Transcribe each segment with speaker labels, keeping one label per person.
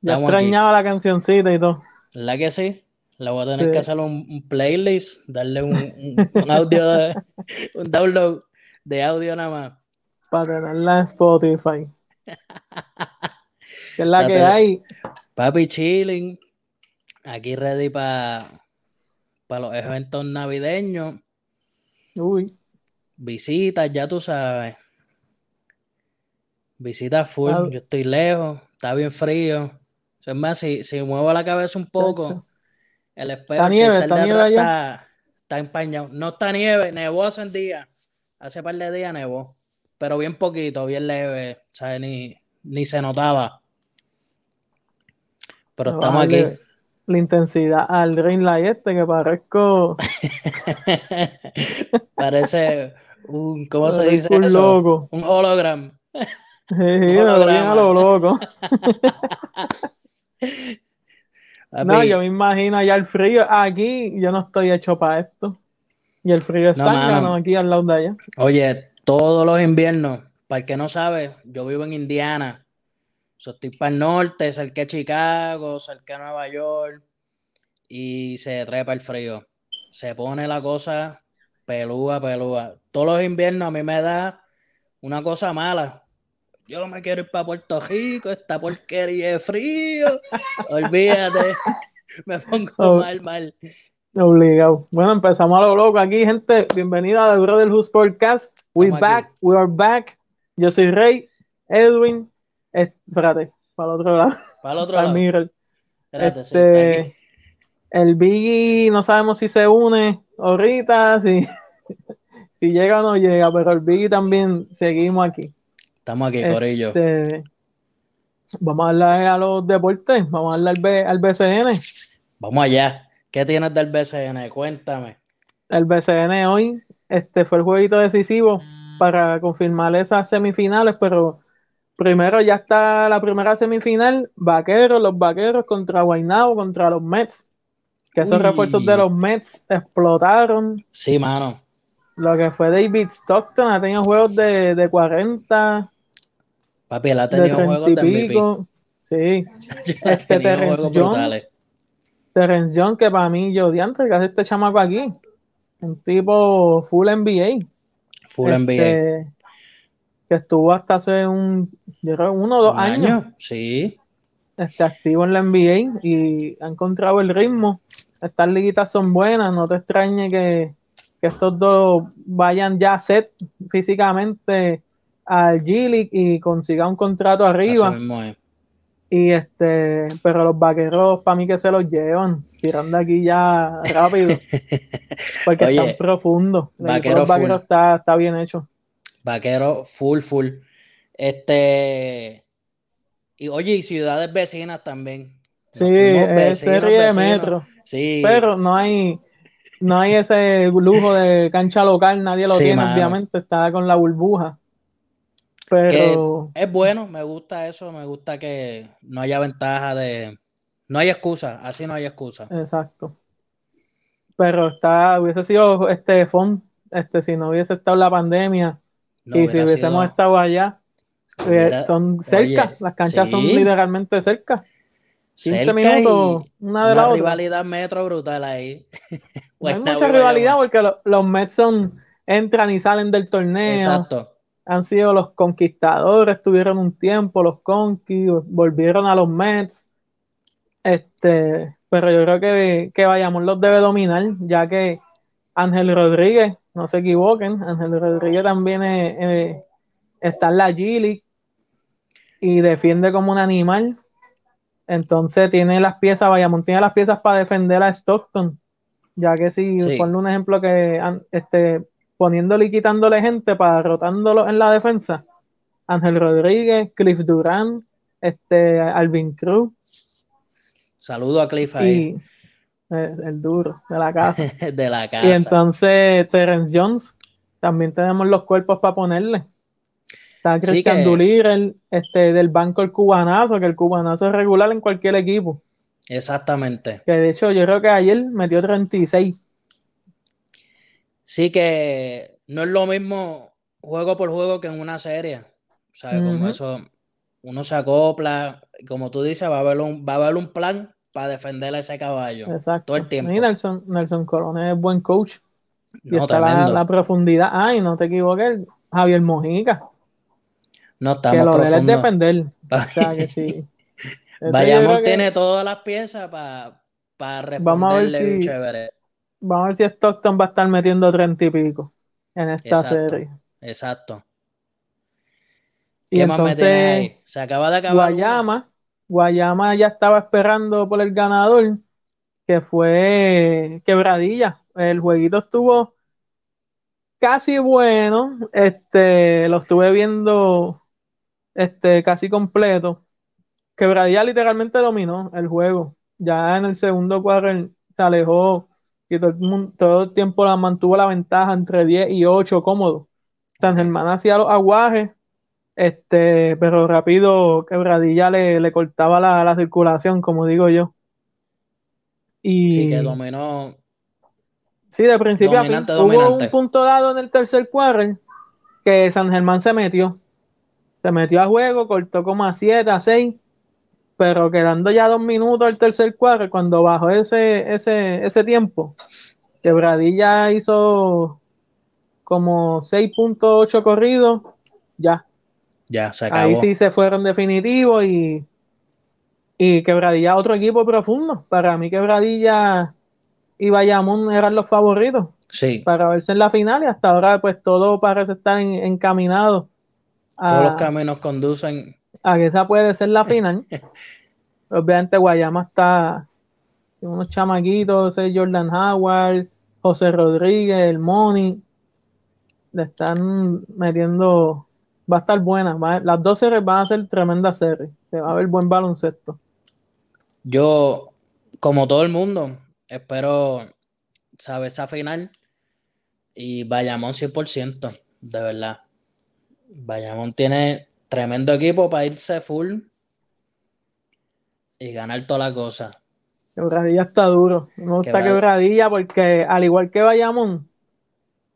Speaker 1: Ya extrañaba la cancioncita y todo.
Speaker 2: ¿Verdad que sí? Le voy a tener
Speaker 1: Sí.
Speaker 2: que hacer un, un playlist, darle un, un- un audio, de- un download de audio nada más.
Speaker 1: Para tenerla en Spotify. Que es la que hay.
Speaker 2: Papi chilling, aquí ready para los eventos navideños,
Speaker 1: Uy.
Speaker 2: visitas, ya tú sabes. Visitas full,
Speaker 1: Ah.
Speaker 2: yo estoy lejos, está bien frío. Es más, si, si muevo la cabeza un poco, el espejo
Speaker 1: ¿Está nieve?
Speaker 2: está el
Speaker 1: ¿Está
Speaker 2: de
Speaker 1: nieve
Speaker 2: está, está empañado. No está nieve, nevó hace un día. Hace par de días nevó. Pero bien poquito, bien leve. ¿sabes? Ni, ni se notaba. Pero estamos aquí.
Speaker 1: La intensidad al Green Light este que parezco.
Speaker 2: Parece un, ¿cómo se dice
Speaker 1: un
Speaker 2: eso?
Speaker 1: loco.
Speaker 2: Un hologram.
Speaker 1: Sí, veo bien a lo loco. No, yo me imagino allá el frío. Aquí yo no estoy hecho para esto. Y el frío es
Speaker 2: No, mano.
Speaker 1: aquí al lado de allá.
Speaker 2: Oye, todos los inviernos, para el que no sabe, yo vivo en Indiana. So, estoy para el norte, cerca de Chicago, cerca de Nueva York. Y se trepa el frío. Se pone la cosa pelúa, pelúa. Todos los inviernos a mí me da una cosa mala. Yo no me quiero ir para Puerto Rico, esta porquería de frío. Olvídate. Me pongo mal, mal.
Speaker 1: Obligado. Bueno, empezamos a lo loco aquí, gente. Bienvenida al Brother Who's Podcast. We
Speaker 2: Estamos
Speaker 1: back,
Speaker 2: aquí.
Speaker 1: we are back. Yo soy Rey, Edwin. eh, espérate, para el otro lado,
Speaker 2: Para el otro
Speaker 1: para
Speaker 2: lado. Espérate,
Speaker 1: Este, el Biggie no sabemos si se une ahorita, si, si llega o no llega, pero el Biggie también seguimos aquí.
Speaker 2: Estamos aquí, Corillo.
Speaker 1: Este, vamos a hablar a los deportes, vamos a hablar al, B- al BCN.
Speaker 2: Vamos allá. ¿Qué tienes del BCN? Cuéntame.
Speaker 1: El BCN hoy este, fue el jueguito decisivo para confirmar esas semifinales, pero primero ya está la primera semifinal, Vaqueros, los Vaqueros contra Guaynabo, contra los Mets, que esos
Speaker 2: Uy.
Speaker 1: refuerzos de los Mets explotaron.
Speaker 2: Sí, mano.
Speaker 1: Lo que fue David Stockton ha tenido juegos de, de 40,
Speaker 2: Papi, él ha
Speaker 1: de
Speaker 2: tenido
Speaker 1: 30
Speaker 2: juegos
Speaker 1: y
Speaker 2: de MVP.
Speaker 1: pico. Sí, este Terrence
Speaker 2: juegos
Speaker 1: Jones.
Speaker 2: brutales.
Speaker 1: Terrence Jones, que para mí, yo diantre, que hace este chamaco aquí. Un tipo full NBA.
Speaker 2: Full NBA.
Speaker 1: Este, que estuvo hasta hace un, yo creo, uno o dos
Speaker 2: ¿Un
Speaker 1: años
Speaker 2: año? Sí.
Speaker 1: este, activo en la NBA y ha encontrado el ritmo. Estas liguitas son buenas, no te extrañe que, que estos dos vayan ya set físicamente al G League y consigan un contrato arriba. Y este, pero los vaqueros para mí que se los llevan, tirando aquí ya rápido, porque
Speaker 2: Oye,
Speaker 1: están profundos.
Speaker 2: Vaquero
Speaker 1: los vaqueros está, está bien hecho.
Speaker 2: Vaquero, full, full. Este. Y oye, y ciudades vecinas también.
Speaker 1: Sí, es serie de metro,
Speaker 2: Sí.
Speaker 1: pero no hay, no hay ese lujo de cancha local, nadie lo
Speaker 2: Sí,
Speaker 1: tiene,
Speaker 2: mano.
Speaker 1: obviamente, está con la burbuja. Pero
Speaker 2: Es bueno, me gusta eso, me gusta que no haya ventaja de. No hay excusa, así no hay excusa.
Speaker 1: exacto. Pero está, hubiese sido este fun, este, si no hubiese estado la pandemia
Speaker 2: No
Speaker 1: y si hubiésemos
Speaker 2: sido-
Speaker 1: estado allá, eh, son cerca,
Speaker 2: oye,
Speaker 1: las canchas son literalmente cerca. 15
Speaker 2: cerca
Speaker 1: minutos, una de la otra.
Speaker 2: rivalidad metro brutal ahí.
Speaker 1: No hay mucha rivalidad porque lo- los Mets son, entran y salen del torneo.
Speaker 2: Exacto.
Speaker 1: Han sido los conquistadores, tuvieron un tiempo, los Conquis, volvieron a los Mets. Este, pero yo creo que, que Bayamón los debe dominar, ya que Ángel Rodríguez, no se equivoquen, Ángel Rodríguez también es- eh, está en la G League y defiende como un animal. Entonces tiene las piezas, Bayamón tiene las piezas para defender a Stockton. Ya que si,
Speaker 2: Sí.
Speaker 1: ponle un ejemplo que este, poniéndole y quitándole gente para rotándolo en la defensa. Ángel Rodríguez, Cliff Durán, este, Alvin Cruz
Speaker 2: Saludo a Cliff ahí,
Speaker 1: y eh, el duro de la casa.
Speaker 2: de la casa.
Speaker 1: y entonces Terence Jones, también tenemos los cuerpos para ponerle. Está
Speaker 2: Sí
Speaker 1: Christian
Speaker 2: que-
Speaker 1: Doolittle, este, del banco el cubanazo, que el cubanazo es regular en cualquier equipo.
Speaker 2: Exactamente.
Speaker 1: Que de hecho yo creo que ayer metió 36.
Speaker 2: Sí que no es lo mismo juego por juego que en una serie. ¿Sabes? Como eso, uno se acopla, como tú dices, va a haber un, va a haber un plan para defender a ese caballo.
Speaker 1: Exacto.
Speaker 2: Todo el tiempo.
Speaker 1: Y Nelson, Nelson Coronel es buen coach. Y
Speaker 2: No,
Speaker 1: está la, profundidad. Ay, no te equivoques, Javier Mojica.
Speaker 2: No
Speaker 1: Que
Speaker 2: estamos
Speaker 1: lo de él es defender. O sea que sí. Que-
Speaker 2: tiene todas las piezas para
Speaker 1: Vamos a ver
Speaker 2: responderle
Speaker 1: si-
Speaker 2: chévere.
Speaker 1: Vamos a ver si Stockton va a estar metiendo treinta y pico en esta
Speaker 2: Exacto.
Speaker 1: serie.
Speaker 2: Exacto.
Speaker 1: Y
Speaker 2: ¿Qué más me tienes
Speaker 1: entonces,
Speaker 2: ahí? Se acaba de acabar. uno.
Speaker 1: Guayama, Guayama ya estaba esperando por el ganador, que fue Quebradilla. El jueguito estuvo casi bueno. Este, lo estuve viendo este, casi completo. Quebradilla literalmente dominó el juego. Ya en el segundo cuadro se alejó todo el, mun- todo el tiempo la mantuvo la ventaja entre 10 y 8 cómodo. San Germán hacía los aguajes, este, pero rápido Quebradilla le, le cortaba la, la circulación, como digo yo. Y
Speaker 2: Sí, que dominó.
Speaker 1: Sí, de principio a fin.
Speaker 2: Dominante,
Speaker 1: Hubo un punto dado en el tercer quarter que San Germán se metió. Se metió a juego, cortó como a 7, a 6, pero quedando ya dos minutos el tercer quarter, cuando bajó ese, ese, ese tiempo, Quebradilla hizo como 6.8 corridos, ya.
Speaker 2: Ya, se acabó.
Speaker 1: Ahí sí se fueron definitivos y, y Quebradilla otro equipo profundo. Para mí Quebradilla y Bayamón eran los favoritos
Speaker 2: Sí,
Speaker 1: para verse en la final y hasta ahora pues todo parece estar en- encaminado
Speaker 2: todos los caminos conducen.
Speaker 1: A que esa puede ser la final. Obviamente Guayama está unos chamaquitos, Jordan Howard, José Rodríguez, el Moni, le están metiendo, va a estar buena, va- las dos series van a ser tremendas series, se va a ver buen baloncesto.
Speaker 2: Yo, como todo el mundo, espero saber esa final y Bayamón 100%, de verdad. Bayamón tiene tremendo equipo para irse full y ganar toda la cosa.
Speaker 1: Quebradilla está duro. Me gusta
Speaker 2: Quebra-
Speaker 1: Quebradilla porque, al igual que Bayamón,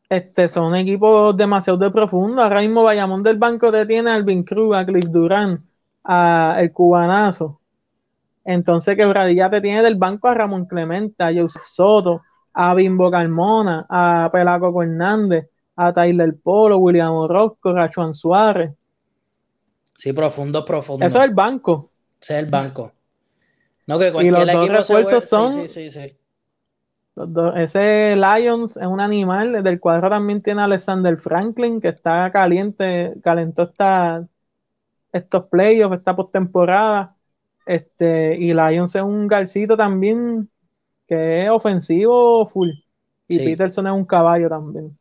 Speaker 1: este, son equipos demasiado de profundo. Ahora mismo Bayamón del banco te tiene a Alvin Cruz, a Cliff Durán, a el cubanazo. Entonces Quebradilla te tiene del banco a Ramón Clemente, a Joseph Soto, a Bimbo Carmona, a Pelaco Hernández, a Tyler Polo, William Orozco, Rachuan Suárez.
Speaker 2: Sí, profundo, profundo.
Speaker 1: Eso es el banco.
Speaker 2: Ese es el banco. No, que
Speaker 1: los
Speaker 2: cualquier
Speaker 1: dos
Speaker 2: equipo se
Speaker 1: refuerzos son-
Speaker 2: Sí, sí, sí, sí.
Speaker 1: Los dos- ese Lions es un animal. Del cuadro también tiene a Alexander Franklin, que está caliente, calentó esta, estos playoffs, esta postemporada. Este, y Lions es un garcito también que es ofensivo full. Y
Speaker 2: Sí.
Speaker 1: Peterson es un caballo también.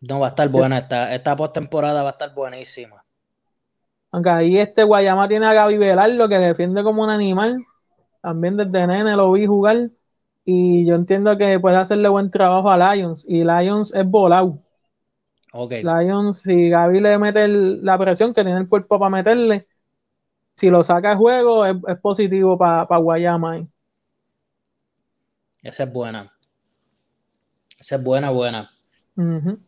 Speaker 2: No, va a estar buena esta, esta postemporada va a estar buenísima.
Speaker 1: Aunque ahí este Guayama tiene a Gaby Velardo que defiende como un animal. También desde nene lo vi jugar. Y yo entiendo que puede hacerle buen trabajo a Lions. Y Lions es volado.
Speaker 2: Ok.
Speaker 1: Lions, si Gaby le mete el- la presión que tiene el cuerpo para meterle, si lo saca de juego, es, es positivo para Guayama. ahí.
Speaker 2: Esa es buena. Esa es buena, buena.
Speaker 1: Ujú.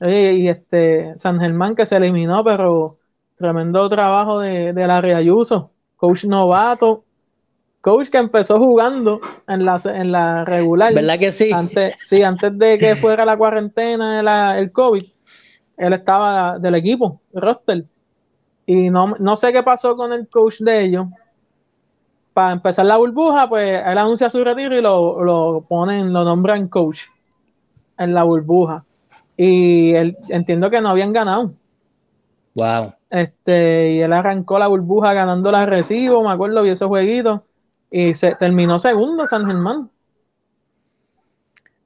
Speaker 1: Oye, y este San Germán que se eliminó, pero tremendo trabajo de, de la Ayuso, coach novato, coach que empezó jugando en la, en la regular.
Speaker 2: ¿Verdad que sí?
Speaker 1: Antes, sí, antes de que fuera la cuarentena, la- el COVID, él estaba del equipo, roster. Y no, no sé qué pasó con el coach de ellos. Para empezar la burbuja, pues él anuncia su retiro y lo, lo ponen, lo nombran coach en la burbuja. Y él, entiendo que no habían ganado.
Speaker 2: Wow.
Speaker 1: Este, y él arrancó la burbuja ganando la recibo, me acuerdo, vi ese jueguito. Y se terminó segundo San Germán.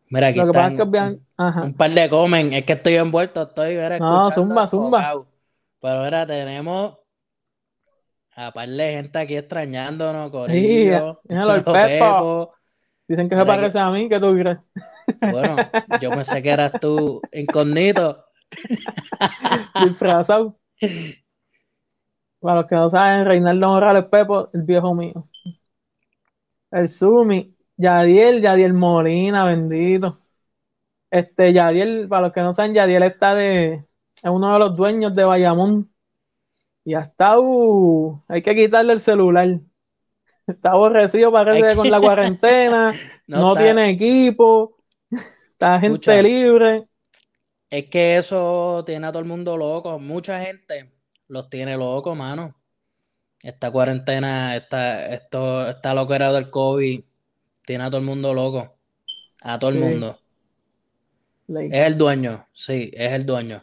Speaker 2: Mira, aquí
Speaker 1: Lo que pasa es
Speaker 2: están
Speaker 1: que ajá.
Speaker 2: un par de comen. Es que estoy envuelto, estoy era,
Speaker 1: No, zumba, zumba.
Speaker 2: Pero ahora tenemos a par de gente aquí extrañándonos,
Speaker 1: Sí,
Speaker 2: Corillo,
Speaker 1: míralo, el Pepo. Dicen que se
Speaker 2: que-
Speaker 1: parece a mí, ¿qué tú crees?
Speaker 2: Bueno, yo pensé que eras tú incógnito.
Speaker 1: Disfrazado. Para los que no saben, Reinaldo Morales Pepo, el viejo mío. El Sumi, Yadiel, Yadiel Molina, bendito. Este, Yadiel, para los que no saben, Yadiel está de, es uno de los dueños de Bayamón. Y hasta uh, hay que quitarle el celular. Está aborrecido, parece, con la cuarentena. no, tiene equipo. Está gente libre.
Speaker 2: Es que eso tiene a todo el mundo loco. Mucha gente los tiene locos, mano. Esta cuarentena, esta, esto, esta loquera del COVID tiene a todo el mundo loco. A todo el mundo. Es el dueño, sí, es el dueño.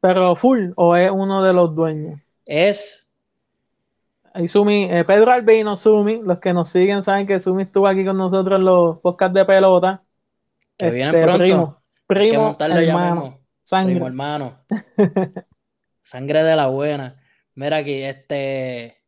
Speaker 1: ¿Pero full o es uno de los dueños?
Speaker 2: Es.
Speaker 1: Sumi, eh, Pedro Albino, Sumi, los que nos siguen saben que Sumi estuvo aquí con nosotros en los podcasts de pelota.
Speaker 2: Que vienen este, pronto.
Speaker 1: Primo, hermano.
Speaker 2: Sangre. Primo, hermano. Sangre de la buena. Mira aquí, este.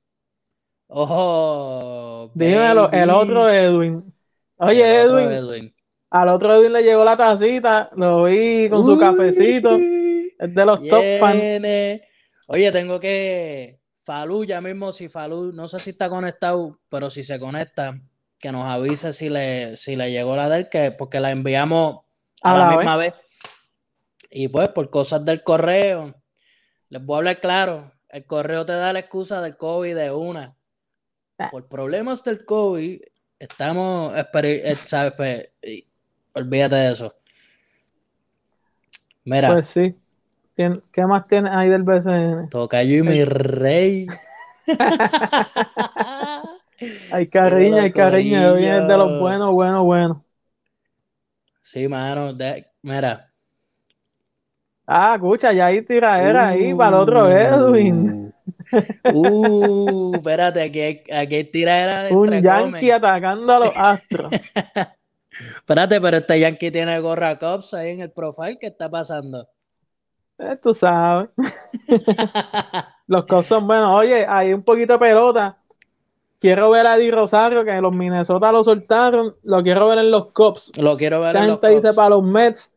Speaker 2: Ojo.
Speaker 1: Dímelo, el otro Edwin. Oye, Edwin, Al otro Edwin le llegó la tacita, lo vi con su cafecito. Es de los top fans.
Speaker 2: Oye, tengo que. Falú, ya mismo, si Falú, no sé si está conectado, pero si se conecta, que nos avise si le, si le llegó la del que, porque la enviamos a, la, misma vez. Y pues, por cosas del correo, les voy a hablar claro. El correo te da la excusa del COVID de una. Ah. Por problemas del COVID, estamos, eh, ¿sabes? Pues, olvídate de eso.
Speaker 1: Mira. Pues sí. ¿Qué más tienes ahí del BCN?
Speaker 2: Tocayo y mi rey.
Speaker 1: hay cariño, hay cariño. Viene de los buenos, buenos, buenos.
Speaker 2: Sí, mano. mira.
Speaker 1: Ah, escucha, ya hay tiraera ahí para el otro uh. Edwin.
Speaker 2: Uh, espérate, aquí hay, aquí hay tiraera de
Speaker 1: Un Yankee atacando a los astros.
Speaker 2: espérate, pero este Yankee tiene gorra Cops ahí en el profile. ¿Qué está pasando?
Speaker 1: Eh, tú sabes. los Cubs son buenos. Oye, hay un poquito de pelota. Quiero ver a Di Rosario, que los Minnesota lo soltaron. Lo quiero ver en los Cubs.
Speaker 2: Lo quiero ver en los
Speaker 1: Cubs. dice para los Mets.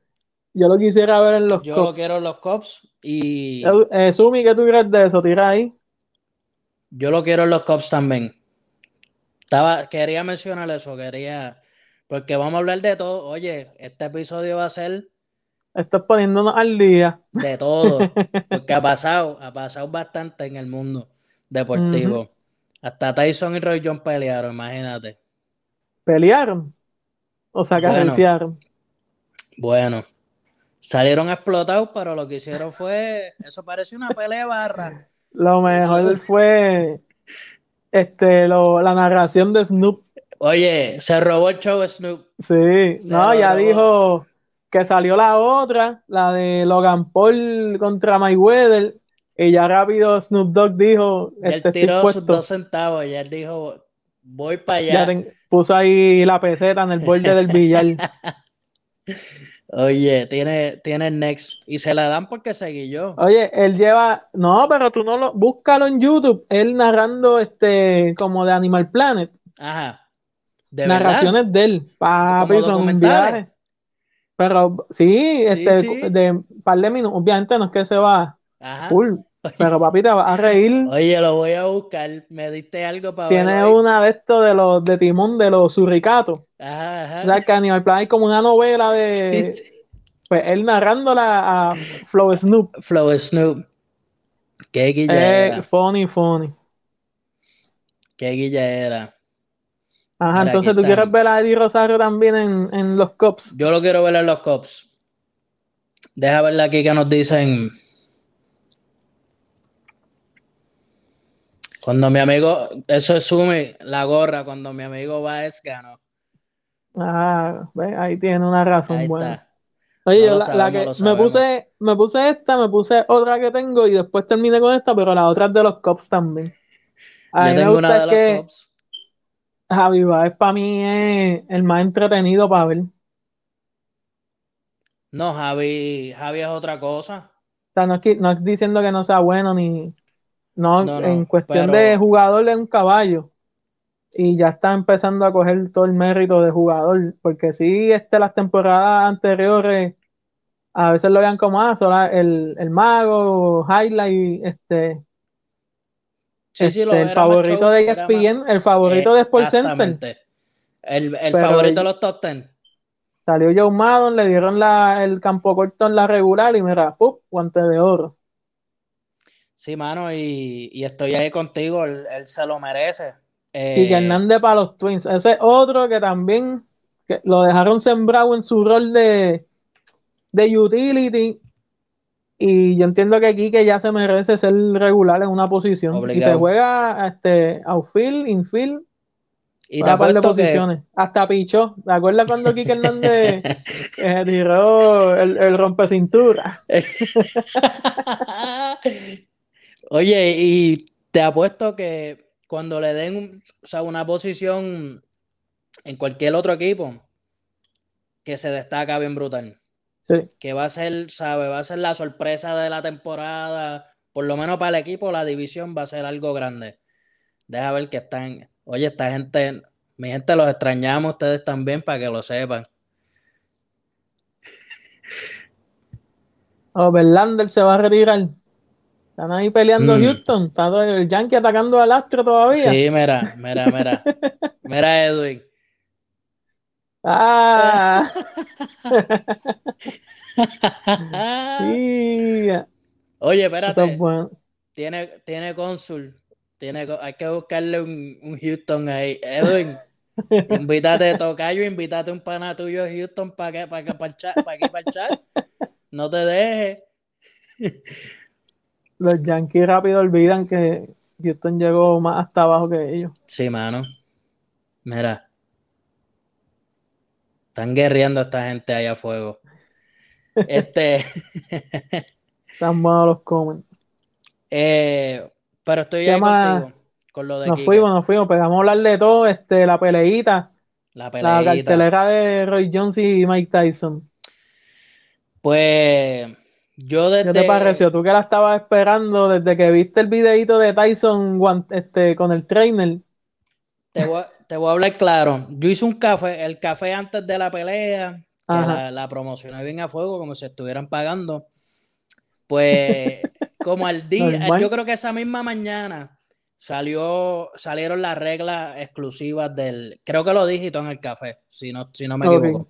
Speaker 1: Yo lo quisiera ver en los
Speaker 2: Yo lo quiero en los Cubs. Y.
Speaker 1: Eh, Sumi, ¿qué tú crees de eso? Tira ahí.
Speaker 2: Yo lo quiero en los Cubs también. Estaba, quería mencionar eso, quería. Porque vamos a hablar de todo. Oye, este episodio va a ser
Speaker 1: Estás poniéndonos al día.
Speaker 2: De todo. Porque ha pasado, ha pasado bastante en el mundo deportivo. Hasta Tyson y Roy John pelearon, imagínate.
Speaker 1: ¿Pelearon? O sea, que bueno,
Speaker 2: Bueno. Salieron explotados, pero lo que hicieron fue. Eso parece una pelea barra.
Speaker 1: Lo mejor fue este, la narración de Snoop.
Speaker 2: Oye, se robó el show Snoop.
Speaker 1: Sí, no, ya dijo que salió la otra, la de Logan Paul contra Mayweather, y ya rápido Snoop Dogg dijo...
Speaker 2: él este, tiró sus dos centavos, y él dijo, voy para allá.
Speaker 1: puso ahí la peseta en el borde del billar.
Speaker 2: Oye, tiene, tiene el next. Y se la dan porque seguí yo.
Speaker 1: Oye, él lleva. No, pero tú no lo. Búscalo en YouTube. Él narrando este. como de Animal Planet.
Speaker 2: Ajá.
Speaker 1: Narraciones de él. Papi, son viajes. Pero sí, este, de un par de minutos, obviamente no es que se va full, pero papi te va a reír.
Speaker 2: Oye, lo voy a buscar, me diste algo para
Speaker 1: Tiene una de estos de los de Timón de los surricatos. Ajá, ajá. O sea, que Animal Planet es como una novela de. Pues él narrándola a Flow Snoop.
Speaker 2: Flow Snoop. Qué guilla
Speaker 1: eh, Funny, funny.
Speaker 2: Qué guilla era.
Speaker 1: Ajá, entonces tú quieres ver a Eddie Rosario también en, los Cops.
Speaker 2: Yo lo quiero ver en los Cops. Deja verla aquí que nos dicen. Cuando mi amigo, eso es sume la gorra, cuando mi amigo va es ganó.
Speaker 1: Ah, ahí tiene una razón buena. Oye, la, que me puse, me puse esta, me puse otra que tengo y después terminé con esta, pero la otra es de los Cops también.
Speaker 2: Yo tengo una de los Cops
Speaker 1: Javi Baez para mí es el más entretenido para ver.
Speaker 2: No, Javi, Javi es otra cosa.
Speaker 1: O sea, no es, diciendo que no sea bueno ni. No, en cuestión de jugador es un caballo. Y ya está empezando a coger todo el mérito de jugador. Porque sí, este, las temporadas anteriores a veces lo vean como ah, el, el mago, highlight, este, este, el favorito de ESPN, el favorito de Sports Center.
Speaker 2: El, el favorito de los top ten.
Speaker 1: Salió Joe Maddon, le dieron la, el campo corto en la regular y mira, ¡pum! guante de oro.
Speaker 2: Sí, mano, y, estoy ahí contigo, él, se lo merece.
Speaker 1: y que eh, Hernández para los Twins, ese otro que también que lo dejaron sembrado en su rol de, de utility. Y yo entiendo que aquí que ya se merece ser regular en una posición. Y te juega este, outfield, infield, y te par de posiciones. Hasta pichó. ¿Te acuerdas cuando Kike Hernández eh, tiró el, el rompe cintura?
Speaker 2: Oye, y te apuesto que cuando le den una posición en cualquier otro equipo, que se destaca bien brutal. Sí. Que va a ser, ¿sabe? Va a ser la sorpresa de la temporada. Por lo menos para el equipo, la división va a ser algo grande. Deja ver que están. Oye, esta gente, mi gente los extrañamos ustedes también para que lo sepan.
Speaker 1: Oh, Verlander se va a retirar. Están ahí peleando mm. Houston. Está el Yankee atacando al Astro todavía.
Speaker 2: Sí, mira, mira, mira. mira, Edwin.
Speaker 1: Ah.
Speaker 2: Oye, espérate. Tiene, tiene cónsul. Tiene, hay que buscarle un, un Houston ahí. Edwin, invítate, Tocayo, invítate un pana tuyo a Houston para que, para que, para, para aquí para el chat. No te dejes.
Speaker 1: Los Yankees rápido olvidan que Houston llegó más hasta abajo que ellos.
Speaker 2: Sí, mano. Mira. Están guerreando esta gente ahí a fuego. Este.
Speaker 1: Están malos los comen.
Speaker 2: Eh, pero estoy ahí contigo. Con lo de
Speaker 1: nos fuimos, nos fuimos. Pegamos a hablar de todo. Este, la peleita. La peleita. La cartelera de Roy Jones y Mike Tyson.
Speaker 2: Pues yo desde...
Speaker 1: ¿Qué te pareció? Tú que la estabas esperando desde que viste el videito de Tyson este, con el trainer.
Speaker 2: Te voy, a, hablar claro. Yo hice un café, el café antes de la pelea, la, la, promocioné bien a fuego, como si estuvieran pagando. Pues, como al día, yo creo que esa misma mañana salió, salieron las reglas exclusivas del, creo que lo dígito en el café, si no, si no me equivoco.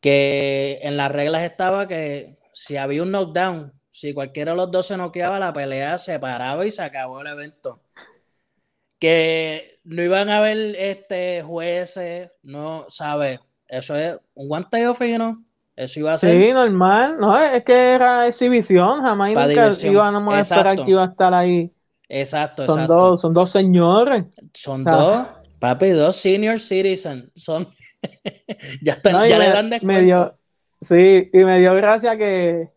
Speaker 2: Que en las reglas estaba que si había un knockdown, si cualquiera de los dos se noqueaba, la pelea se paraba y se acabó el evento. Que no iban a haber este, jueces, no, ¿sabes? Eso es un guanteo fino. Eso iba a ser.
Speaker 1: Sí, normal. No, es que era exhibición. Jamás nunca íbamos a esperar que iba a estar ahí.
Speaker 2: Exacto,
Speaker 1: son Dos, son dos señores.
Speaker 2: Son dos, papi, dos senior citizens. Son. ya, están, ya le dan descuento.
Speaker 1: Sí, y me dio gracia que,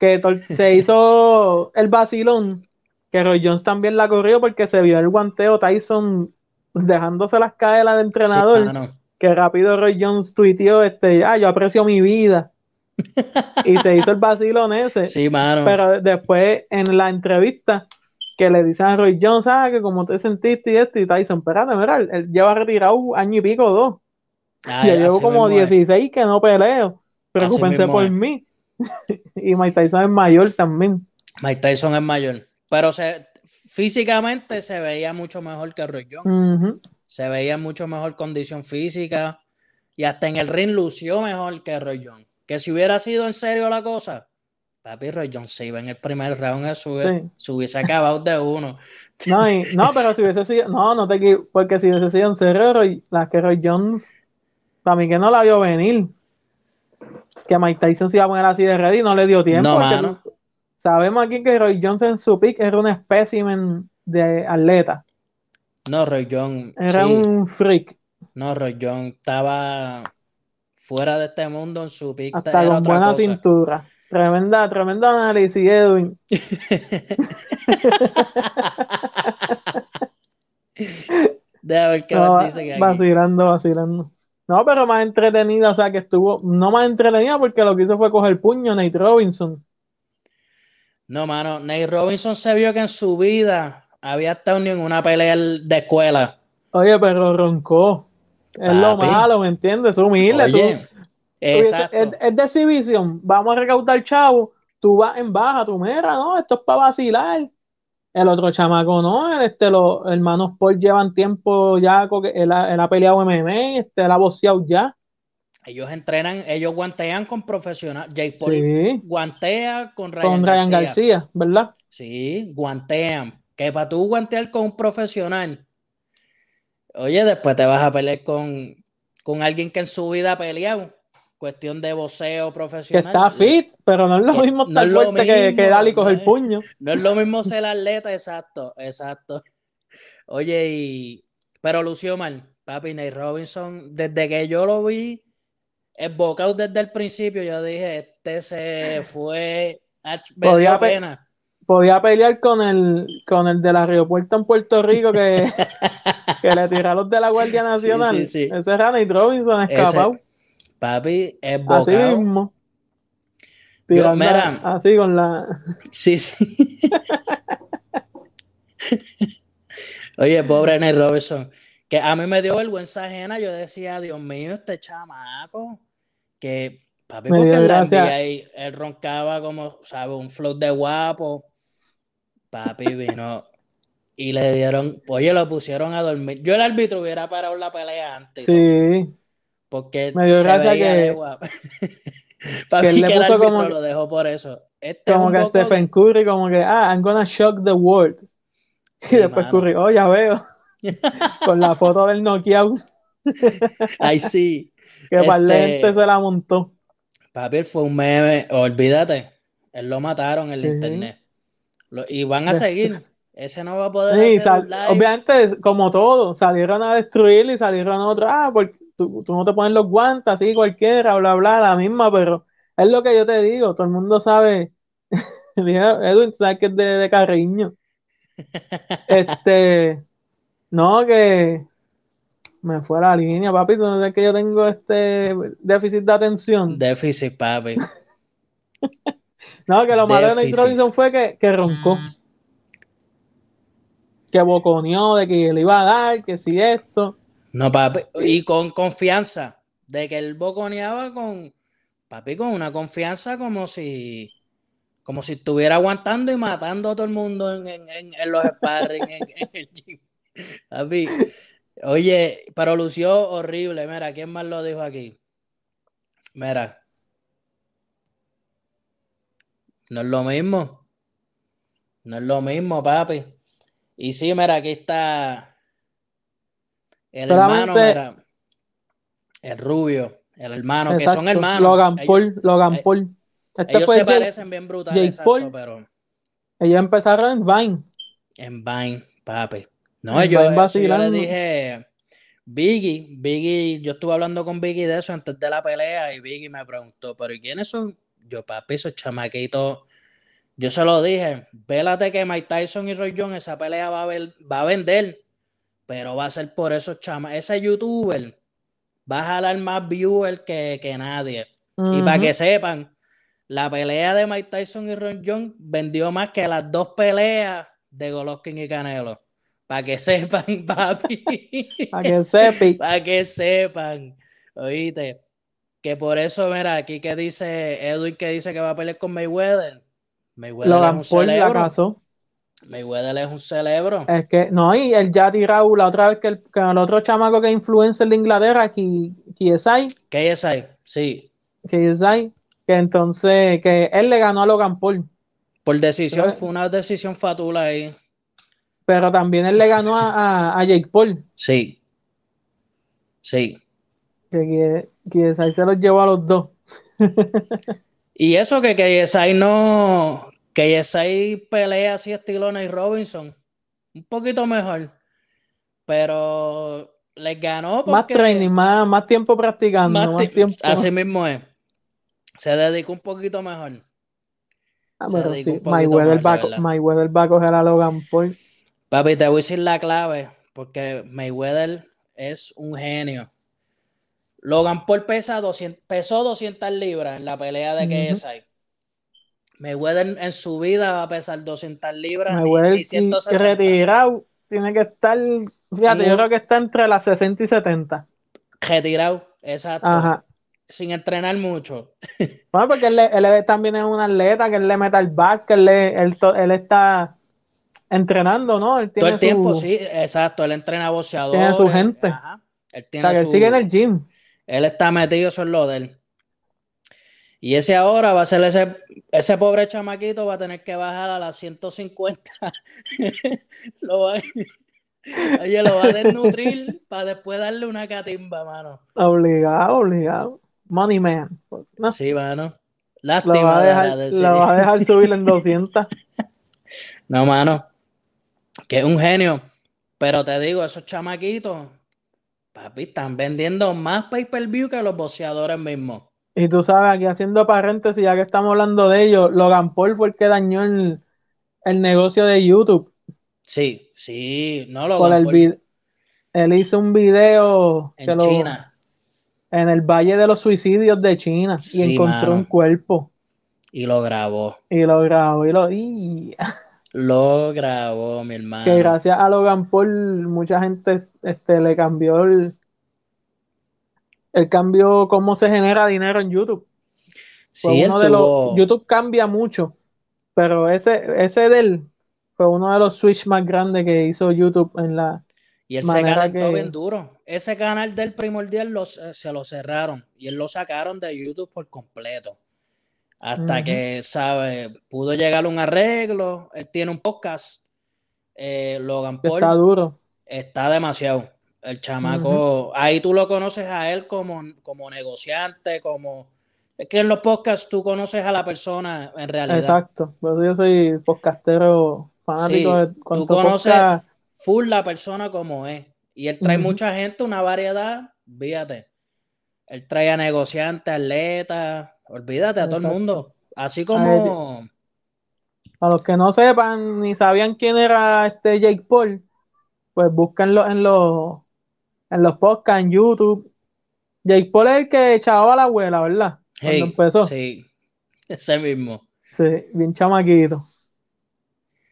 Speaker 1: se hizo el vacilón, que Roy Jones también la corrió porque se vio el guanteo Tyson dejándose las caer al entrenador. que rápido Roy Jones tuiteó, este, ah, yo aprecio mi vida. y se hizo el vacilón ese.
Speaker 2: Sí, mano.
Speaker 1: Pero después en la entrevista que le dicen a Roy Jones, ah, que como te sentiste y esto, y Tyson, espérate, mira, él, lleva retirado año y pico dos. Ah, ya llevo como 16 que no peleo. Preocúpense por mí. y Mike Tyson es mayor también.
Speaker 2: Mike Tyson es mayor. Pero se, físicamente se veía mucho mejor que Roy Jones. Se veía mucho mejor condición física. Y hasta en el ring lució mejor que Roy Jones. Que si hubiera sido en serio la cosa, papi Roy Jones se iba en el primer round a subir, se hubiese acabado de uno.
Speaker 1: No, no, pero si hubiese sido, no, no te porque si hubiese sido en serio, la que Roy Jones, para mí que no la vio venir que Mike Tyson se iba a poner así de ready, no le dio tiempo. sabemos aquí que Roy Jones en su pick era un espécimen de atleta.
Speaker 2: No, Roy Jones.
Speaker 1: Era un freak.
Speaker 2: No, Roy Jones estaba fuera de este mundo en su pick.
Speaker 1: Hasta con buena cintura. Tremenda, tremenda análisis, Edwin.
Speaker 2: Déjame ver qué dice que aquí.
Speaker 1: Vacilando, vacilando. No, pero más entretenida, o sea, que estuvo, no más entretenida porque lo que hizo fue coger puño Nate Robinson.
Speaker 2: No, mano, Nate Robinson se vio que en su vida había estado en una pelea de escuela.
Speaker 1: Oye, pero roncó. Es lo malo, ¿me entiendes? Es humilde. Oye, exacto. Es, de exhibición. Vamos a recaudar chavo. Tú vas en baja, tú mira, ¿no? Esto es para vacilar. El otro chamaco no, este, los hermanos Paul llevan tiempo ya, él ha, él ha peleado MMA, este, él ha boxeado ya.
Speaker 2: Ellos entrenan, ellos guantean con profesional. Jake Paul
Speaker 1: Sí,
Speaker 2: guantea con Ryan,
Speaker 1: con Ryan
Speaker 2: García.
Speaker 1: García, ¿verdad?
Speaker 2: Sí, guantean. Que para tú guantear con un profesional, oye, después te vas a pelear con, con alguien que en su vida ha peleado. Cuestión de voceo
Speaker 1: Que
Speaker 2: profesional.
Speaker 1: está fit, pero no es lo
Speaker 2: Que
Speaker 1: mismo
Speaker 2: no
Speaker 1: estar
Speaker 2: es lo
Speaker 1: fuerte que,
Speaker 2: mismo,
Speaker 1: que darle y coger
Speaker 2: no es-
Speaker 1: puño.
Speaker 2: No es lo mismo ser atleta, exacto, exacto. Oye, y pero Lucio Mal, papi, Nate Robinson, desde que yo lo vi, el bocao desde el principio, yo dije, este se fue,
Speaker 1: Podía pe-
Speaker 2: pena.
Speaker 1: Podía pelear con el, con el del aeropuerto en Puerto Rico que, que le los de la Guardia Nacional.
Speaker 2: sí, sí.
Speaker 1: Ese era Nate Robinson
Speaker 2: Ese- Papi, el
Speaker 1: Así
Speaker 2: bocao.
Speaker 1: mismo. Tirando
Speaker 2: mira.
Speaker 1: así con la.
Speaker 2: Sí, sí. Oye, pobre Nate Robinson, que a mí me dio vergüenza ajena. Yo decía, Dios mío, este chamaco, que papi,
Speaker 1: Me
Speaker 2: porque en la. NBA él roncaba como, ¿sabes? Un flow de guapo. Papi vino y le dieron, oye, lo pusieron a dormir. Yo el árbitro hubiera parado la pelea antes.
Speaker 1: Sí.
Speaker 2: Porque
Speaker 1: Me dio
Speaker 2: se
Speaker 1: gracia
Speaker 2: veía de
Speaker 1: que- él le
Speaker 2: que el
Speaker 1: puso
Speaker 2: árbitro
Speaker 1: como-
Speaker 2: lo dejó por eso. Este es
Speaker 1: Como que. Stephen Curry, como que, ah, I'm gonna shock the world.
Speaker 2: Sí,
Speaker 1: y después
Speaker 2: mano.
Speaker 1: Curry, oh, ya veo. con la foto del knockout,
Speaker 2: Ay, sí.
Speaker 1: que para el
Speaker 2: Este-
Speaker 1: lente se la montó.
Speaker 2: Papi, fue un meme. Olvídate. Él lo mataron en
Speaker 1: Sí.
Speaker 2: el internet. Lo- y van a seguir. Ese no va a poder
Speaker 1: Sí,
Speaker 2: hacer
Speaker 1: sal-
Speaker 2: un live.
Speaker 1: obviamente, como todo, salieron a destruir y salieron otros, ah, porque tú, tú no te pones los guantes así cualquiera, bla, bla, la misma, pero es lo que yo te digo, todo el mundo sabe, Edwin, sabes que es de, de cariño. Este, no, que me fue la línea, papi, tú no sabes que yo tengo este déficit de atención.
Speaker 2: Déficit, papi.
Speaker 1: No, que lo malo de
Speaker 2: Déficit.
Speaker 1: Robinson fue que, que roncó. Que boconeó de que le iba a dar, que si esto.
Speaker 2: No, papi. Y con confianza. De que él boconeaba con. Papi, con una confianza como si. Como si estuviera aguantando y matando a todo el mundo en, en- en- en los sparring, en, en el gym. Papi. Oye, pero lució horrible. Mira, ¿quién más lo dijo aquí? Mira. No es lo mismo. No es lo mismo, papi. Y sí, mira, aquí está el hermano, mira, el rubio, el hermano, que son hermanos.
Speaker 1: Logan
Speaker 2: Ellos-
Speaker 1: Paul, Logan
Speaker 2: eh,
Speaker 1: Paul. Este
Speaker 2: ellos
Speaker 1: fue
Speaker 2: se
Speaker 1: Jake-
Speaker 2: parecen bien brutal,
Speaker 1: Jake
Speaker 2: exacto,
Speaker 1: Paul.
Speaker 2: pero
Speaker 1: Ellos empezaron en Vine.
Speaker 2: en Vine, papi. No,
Speaker 1: En
Speaker 2: yo, eso yo le dije, Biggie, Biggie, yo estuve hablando con Biggie de eso antes de la pelea y Biggie me preguntó, pero ¿y quiénes son? Yo, papi, esos chamaquitos. Yo se lo dije, vélate que Mike Tyson y Roy Jones esa pelea va a, ver- va a vender, pero va a ser por esos chamas. Ese youtuber va a jalar más viewers que, que nadie. Y para que sepan, la pelea de Mike Tyson y Ron Jones vendió más que las dos peleas de Golovkin y Canelo. Para que sepan, papi.
Speaker 1: Para que sepi.
Speaker 2: Para que sepan. Oíste. Que por eso, mira, aquí que dice Edwin que dice que va a pelear con Mayweather. Mayweather
Speaker 1: Logan
Speaker 2: es un
Speaker 1: Paul la
Speaker 2: cerebro.
Speaker 1: casó.
Speaker 2: Mayweather es un cerebro.
Speaker 1: Es que, no, y él ya ha tirado la otra vez que el, que el otro chamaco que es influencer de Inglaterra, Ki- Kiesai,
Speaker 2: ¿Qué es ahí? Sí.
Speaker 1: Kiesai, que entonces, que él le ganó a Logan Paul,
Speaker 2: Por decisión,
Speaker 1: Pero-
Speaker 2: fue una decisión fatula ahí.
Speaker 1: pero también él le ganó a, a, a Jake Paul,
Speaker 2: Sí. Sí.
Speaker 1: que Kiesai se los llevó a los dos.
Speaker 2: Y eso que KSI no. KSI pelea así estilo Nate Robinson. Un poquito mejor. Pero les ganó
Speaker 1: Más
Speaker 2: porque.
Speaker 1: training, más, más tiempo practicando,
Speaker 2: más
Speaker 1: más, tiempo.
Speaker 2: Así mismo es. Se dedicó un poquito mejor.
Speaker 1: Ah,
Speaker 2: se
Speaker 1: pero
Speaker 2: dedicó
Speaker 1: sí, Mayweather,
Speaker 2: más,
Speaker 1: va. Mayweather va a coger a Logan Paul.
Speaker 2: Papi, te voy a decir la clave. Porque Mayweather es un genio. Logan Paul pesa 200, pesó 200 libras en la pelea de. KSI. Mayweather en su vida va a pesar 200 libras
Speaker 1: Mayweather y-
Speaker 2: 160.
Speaker 1: retirado, tiene que estar, fíjate, yo creo que está entre las 60 y 70.
Speaker 2: Retirado, exacto.
Speaker 1: Ajá.
Speaker 2: Sin entrenar mucho.
Speaker 1: Bueno, porque él, también es un atleta, que él le mete al back, que él, él, él está entrenando, ¿no? Él
Speaker 2: Todo el tiempo, sí, exacto. Él entrena boxeadores.
Speaker 1: Tiene su gente.
Speaker 2: Ajá. Él
Speaker 1: O sea, que él sigue en el gym.
Speaker 2: Él está metido, eso es lo de él. Y ese ahora va a ser ese, ese pobre chamaquito va a tener que bajar a las 150. lo va, oye, lo va a desnutrir para después darle una catimba, mano.
Speaker 1: Obligado, obligado. Money man.
Speaker 2: Sí, mano. Lástima.
Speaker 1: Lo va a dejar, lo va a dejar subir en 200.
Speaker 2: no, mano. Que es un genio. Pero te digo, esos chamaquitos, papi, están vendiendo más pay-per-view que los boxeadores mismos.
Speaker 1: Y tú sabes, aquí haciendo paréntesis, ya que estamos hablando de ellos, Logan Paul fue el que dañó el, negocio de YouTube.
Speaker 2: Sí, sí, no Logan
Speaker 1: Paul. Él hizo un video
Speaker 2: en China.
Speaker 1: en el Valle de los Suicidios de China y encontró un cuerpo.
Speaker 2: Y lo grabó.
Speaker 1: Y lo grabó y lo... Y...
Speaker 2: Lo grabó, mi hermano.
Speaker 1: Que gracias a Logan Paul, mucha gente este, le cambió el, el cambio, cómo se genera dinero en YouTube. Sí, uno de los, YouTube cambia mucho, pero ese, ese de él fue uno de los switch más grandes que hizo YouTube en la.
Speaker 2: Y él se calentó bien duro. Ese canal del primordial los, se lo cerraron y él lo sacaron de YouTube por completo. Hasta que, ¿sabe? Pudo llegar a un arreglo. Él tiene un podcast. Eh, Logan Paul.
Speaker 1: Está duro.
Speaker 2: Está demasiado. El chamaco. Ahí tú lo conoces a él como, como negociante, como. Es que en los podcasts tú conoces a la persona en realidad.
Speaker 1: Exacto. Pues yo soy podcastero fanático de
Speaker 2: Tú conoces full la persona como es. Y él trae mucha gente, una variedad. Fíjate. Él trae a negociantes, atletas Olvídate a todo el mundo. Así como.
Speaker 1: A los que no sepan ni sabían quién era este Jake Paul, pues búsquenlo en los en los podcasts, en YouTube. Jake Paul es el que echaba a la abuela, ¿verdad?
Speaker 2: Cuando empezó. Sí, ese mismo.
Speaker 1: Sí, bien chamaquito.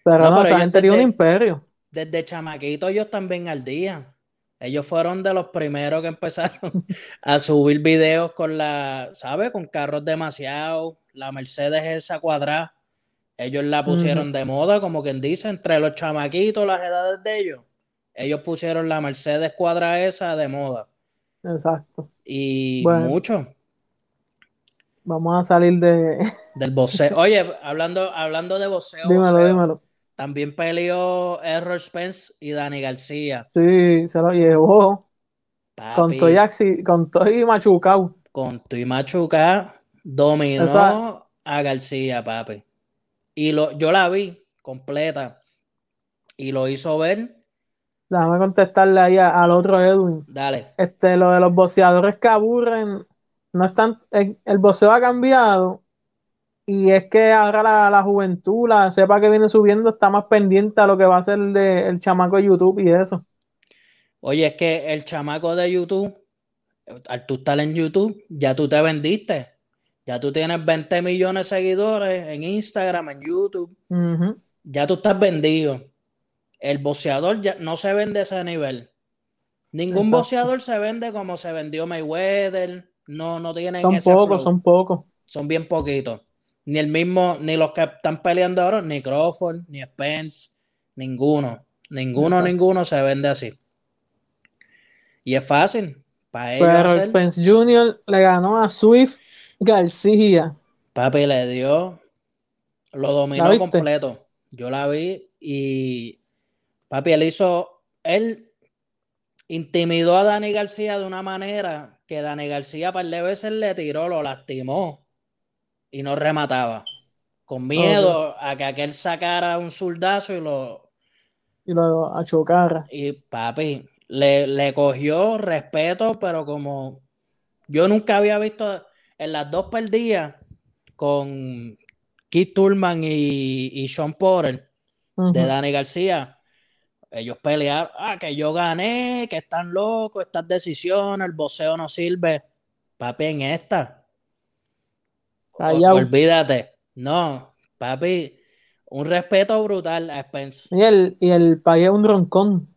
Speaker 1: Pero no, esa gente tiene un imperio.
Speaker 2: Desde chamaquito ellos también al día. Ellos fueron de los primeros que empezaron a subir videos con la, ¿sabes? Con carros demasiado. La Mercedes esa cuadrada. Ellos la pusieron de moda, como quien dice, entre los chamaquitos, las edades de ellos. Ellos pusieron la Mercedes cuadrada esa de moda.
Speaker 1: Exacto.
Speaker 2: Y mucho.
Speaker 1: Vamos a salir de.
Speaker 2: Del boxeo. Oye, hablando, hablando de boxeo.
Speaker 1: Dímelo, dímelo.
Speaker 2: También peleó Errol Spence y Dani García.
Speaker 1: Sí, se lo llevó. con Toy con Toy Machucao.
Speaker 2: Con Toy Machucao dominó a García, papi. Y lo, yo la vi completa. Y lo hizo ver.
Speaker 1: Déjame contestarle ahí al otro Edwin.
Speaker 2: Dale.
Speaker 1: Este, lo de los boxeadores que aburren. No están, el, el boxeo ha cambiado y es que ahora la, juventud, la sepa que viene subiendo, está más pendiente a lo que va a ser el chamaco de YouTube y eso.
Speaker 2: Oye, es que el chamaco de YouTube, al tú estar en YouTube, ya tú te vendiste. Ya tú tienes 20 millones de seguidores en Instagram, en YouTube. Ya tú estás vendido. El boxeador ya no se vende a ese nivel. Ningún boxeador se vende como se vendió Mayweather. No, no tienen
Speaker 1: Son pocos, son pocos.
Speaker 2: Son bien poquitos. Ni el mismo, ni los que están peleando ahora, ni Crawford, ni Spence, ninguno. Ninguno, ninguno se vende así. Y es fácil. Para ellos
Speaker 1: Pero Spence Jr. le ganó a Swift García.
Speaker 2: Papi le dio, lo dominó completo. Yo la vi y papi, él hizo, él intimidó a Dani García de una manera que Dani García par de veces le tiró, lo lastimó y no remataba. Con miedo a que aquel sacara un soldazo y lo.
Speaker 1: Y lo achocara.
Speaker 2: Y papi, le, le cogió respeto, pero como yo nunca había visto en las dos perdidas con Keith Turman y, y Sean Porter de Dani García. Ellos pelearon, ah, que yo gané, que están locos, estas decisiones, el boxeo no sirve. Papi, en esta, Olvídate. No, papi, un respeto brutal a Spence.
Speaker 1: Y el, y el país es un roncón.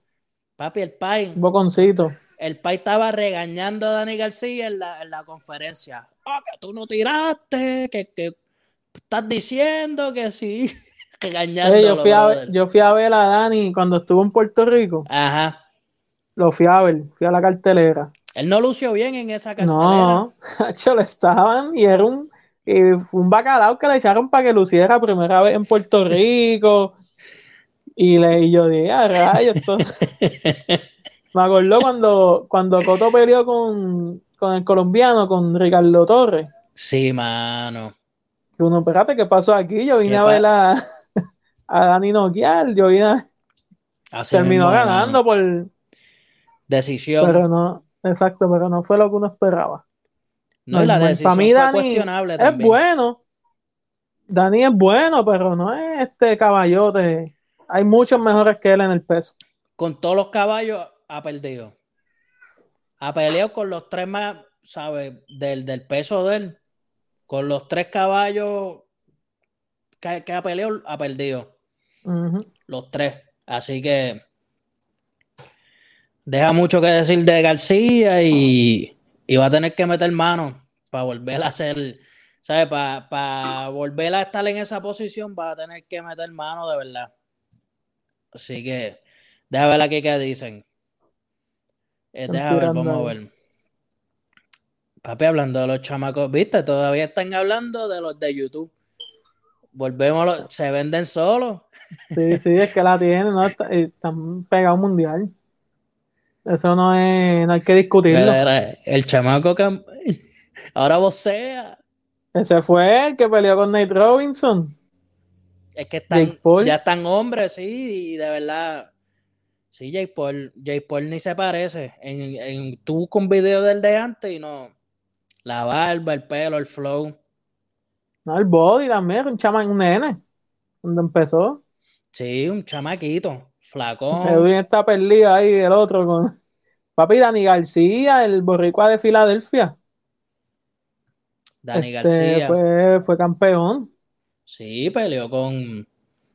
Speaker 2: Papi, el país.
Speaker 1: Un boconcito.
Speaker 2: El país estaba regañando a Dani García en la, conferencia. Ah, que tú no tiraste, que, estás diciendo que sí.
Speaker 1: Yo, fui a, yo fui a ver a Dani cuando estuvo en Puerto Rico.
Speaker 2: Ajá.
Speaker 1: Lo fui a ver, fui a la cartelera.
Speaker 2: Él no lució bien en esa cartelera.
Speaker 1: No, hecho, le estaban y era un, y fue un bacalao que le echaron para que luciera primera vez en Puerto Rico. y, le, y yo dije, ah, rayos, esto... Me acordó cuando, cuando Coto peleó con, con el colombiano, con Ricardo Torres.
Speaker 2: Sí, mano.
Speaker 1: Uno, espérate, ¿qué pasó aquí? Yo vine
Speaker 2: ¿Qué
Speaker 1: a ver a, a Dani Noquial, yo vine a-
Speaker 2: Así
Speaker 1: terminó ganando por,
Speaker 2: Decisión.
Speaker 1: pero no, exacto, pero no fue lo que uno esperaba.
Speaker 2: no, y la decisión
Speaker 1: Pa' mí,
Speaker 2: fue
Speaker 1: Dani
Speaker 2: cuestionable
Speaker 1: Es
Speaker 2: también.
Speaker 1: bueno. Dani es bueno, pero no es este caballote. Hay muchos mejores que él en el peso.
Speaker 2: Con todos los caballos ha perdido. Ha peleado con los tres más, ¿sabes? Del, del peso de él. Con los tres caballos que, que ha peleado, ha perdido. Los tres. Así que deja mucho que decir de García y, y va a tener que meter mano para volver a hacer, ¿sabes? Para volver a estar en esa posición va a tener que meter mano de verdad. Así que deja ver aquí qué dicen. Eh, deja ver, vamos a ver. Papi, hablando de los chamacos, viste, todavía están hablando de los de YouTube. Volvemos, a los- se venden solos.
Speaker 1: Sí, sí, es que la tiene, ¿no? Está- Están pegados mundial. Eso no es, no hay que discutirlo.
Speaker 2: Mira, era el chamaco que ahora vocea.
Speaker 1: Ese fue el que peleó con Nate Robinson.
Speaker 2: Es que están, ya están hombres, sí, y de verdad. Sí, Jake Paul, Jake Paul ni se parece. En, en, tú buscas un video del de antes y no. La barba, el pelo, el flow.
Speaker 1: No, el body también, un chama, un nene. Cuando empezó.
Speaker 2: Sí, un chamaquito, flacón.
Speaker 1: Edwin está perdido ahí, el otro con. Papi, Dani García, el boricua de Filadelfia.
Speaker 2: Dani
Speaker 1: Este,
Speaker 2: García.
Speaker 1: Fue, fue campeón.
Speaker 2: Sí, peleó con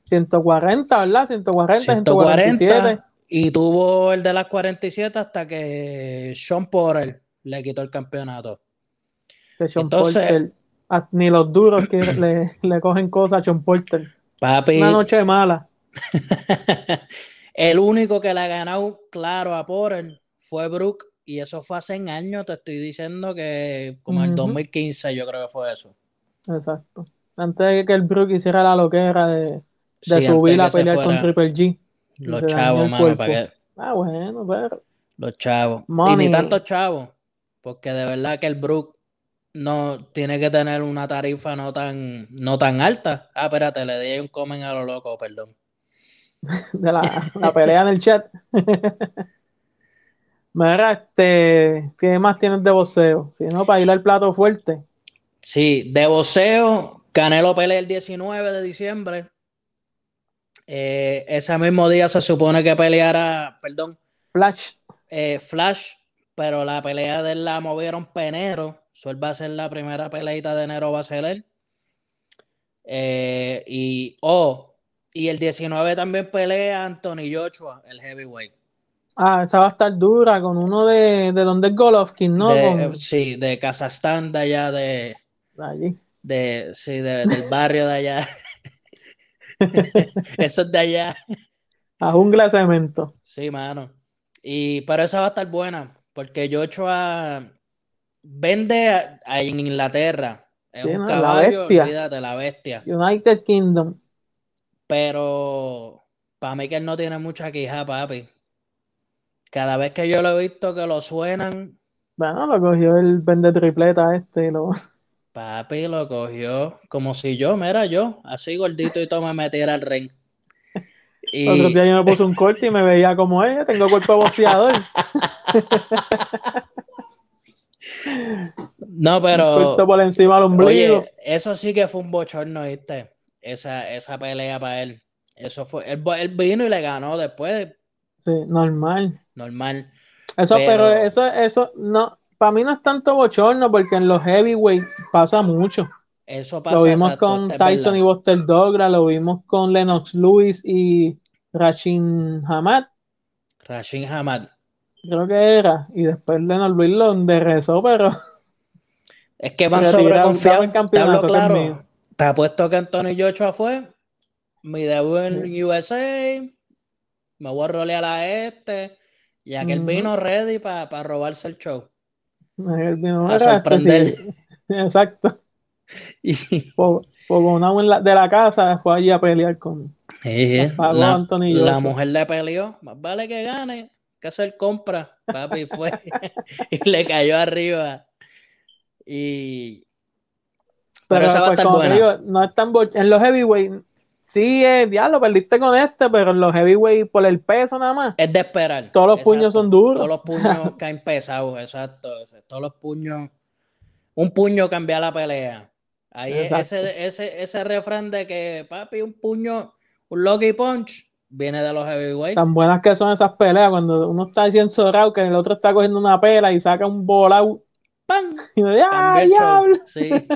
Speaker 1: 140, ¿verdad? 140,
Speaker 2: 140
Speaker 1: 147.
Speaker 2: y tuvo el de las 47 hasta que Sean Porter le quitó el campeonato. Entonces-
Speaker 1: Ni los duros que le, le cogen cosas a Sean Porter.
Speaker 2: Papi,
Speaker 1: Una noche mala.
Speaker 2: el único que le ha ganado claro a Porter fue Brook y eso fue hace años, te estoy diciendo que como el
Speaker 1: Ujú.
Speaker 2: 2015 yo creo que fue eso.
Speaker 1: Exacto. Antes de que el Brook hiciera la loquera de, de
Speaker 2: Sí,
Speaker 1: subir a pelear con Triple G.
Speaker 2: Los chavos,
Speaker 1: el
Speaker 2: mano, para que
Speaker 1: Ah, bueno, pero.
Speaker 2: los chavos. Y
Speaker 1: Money.
Speaker 2: ni tantos chavos, porque de verdad que el Brook no tiene que tener una tarifa no tan, no tan alta. Ah, espérate, le di un comen a lo loco, perdón.
Speaker 1: de la, la pelea en el chat. Mira, este, ¿qué más tienes de boxeo? Si no, para ir al plato fuerte.
Speaker 2: Sí, de boxeo, Canelo pelea el 19 de diciembre. Eh, ese mismo día se supone que peleara, perdón,
Speaker 1: Flash.
Speaker 2: eh, Flash, pero la pelea de él la movieron para enero. So, él va a ser la primera peleita de enero, va a ser él. Eh, y, oh, y el 19 también pelea Anthony Joshua, el heavyweight.
Speaker 1: Ah, esa va a estar dura con uno de, de donde es Golovkin, ¿no?
Speaker 2: De-
Speaker 1: Con-
Speaker 2: sí, de Kazajstán, de allá, de,
Speaker 1: allí.
Speaker 2: de, sí, de- del barrio de allá. Eso es de allá.
Speaker 1: A jungla cemento.
Speaker 2: Sí, mano. Y, pero esa va a estar buena, porque Joshua vende a- a- en Inglaterra. Es
Speaker 1: Sí,
Speaker 2: un
Speaker 1: ¿no? La
Speaker 2: caballo,
Speaker 1: bestia.
Speaker 2: olvídate, la bestia.
Speaker 1: United Kingdom.
Speaker 2: Pero para mí que él no tiene mucha quija, papi. Cada vez que yo lo he visto que lo suenan,
Speaker 1: Bueno, lo cogió el vende tripleta este y lo.
Speaker 2: papi lo cogió como si yo, mira yo, así gordito y todo me metiera al ring. Y
Speaker 1: Otro día yo me puse un corte y me veía como ella, tengo cuerpo boxeador.
Speaker 2: no, pero
Speaker 1: por encima del ombligo.
Speaker 2: Oye, eso sí que fue un bochorno, ¿viste? Esa, esa pelea para él. Eso fue, él, él vino y le ganó después,
Speaker 1: Sí, normal.
Speaker 2: normal.
Speaker 1: Eso, pero,
Speaker 2: Pero-
Speaker 1: eso, eso, no, para mí no es tanto bochorno porque en los heavyweights pasa mucho.
Speaker 2: Eso pasa
Speaker 1: Lo vimos con Tyson y. Buster Douglas, lo vimos con Lennox Lewis y Rachin Hamad,
Speaker 2: Rashid Hamad.
Speaker 1: Creo que era, y después Lennox Lewis lo enderezó, pero
Speaker 2: Es que van sobreconfiados. Te claro. Te apuesto que Anthony Joshua fue. Mi debut en USA. Me voy a rolear a este. Y aquel
Speaker 1: Ujú.
Speaker 2: vino ready para robarse el show.
Speaker 1: Él vino
Speaker 2: A
Speaker 1: "Mira, este,
Speaker 2: sorprender.
Speaker 1: sí". Exacto.
Speaker 2: Y
Speaker 1: Por, por una la- de la casa fue allí a pelear con. pagó
Speaker 2: la,
Speaker 1: Anthony
Speaker 2: la
Speaker 1: Joshua.
Speaker 2: mujer le peleó, más vale que gane, que hacer compra, papi fue y le cayó arriba. Y pero, esa va a
Speaker 1: pues,
Speaker 2: estar
Speaker 1: como te
Speaker 2: buena.
Speaker 1: digo, no es tan en los heavyweight. Sí, eh, diablo, perdiste con este, pero en los heavyweight por el peso nada más.
Speaker 2: Es de esperar.
Speaker 1: Todos los puños son duros.
Speaker 2: Todos los puños caen pesados, exacto. Todos los puños. Un puño cambia la pelea. Ahí es ese, ese, ese refrán de que, papi, un puño, un lucky punch, viene de los heavyweight.
Speaker 1: Tan buenas que son esas peleas cuando uno está encerrado que el otro está cogiendo una pela y saca un volado
Speaker 2: ¡Pam!
Speaker 1: y uno dice, ¡ah, diablo!
Speaker 2: Sí.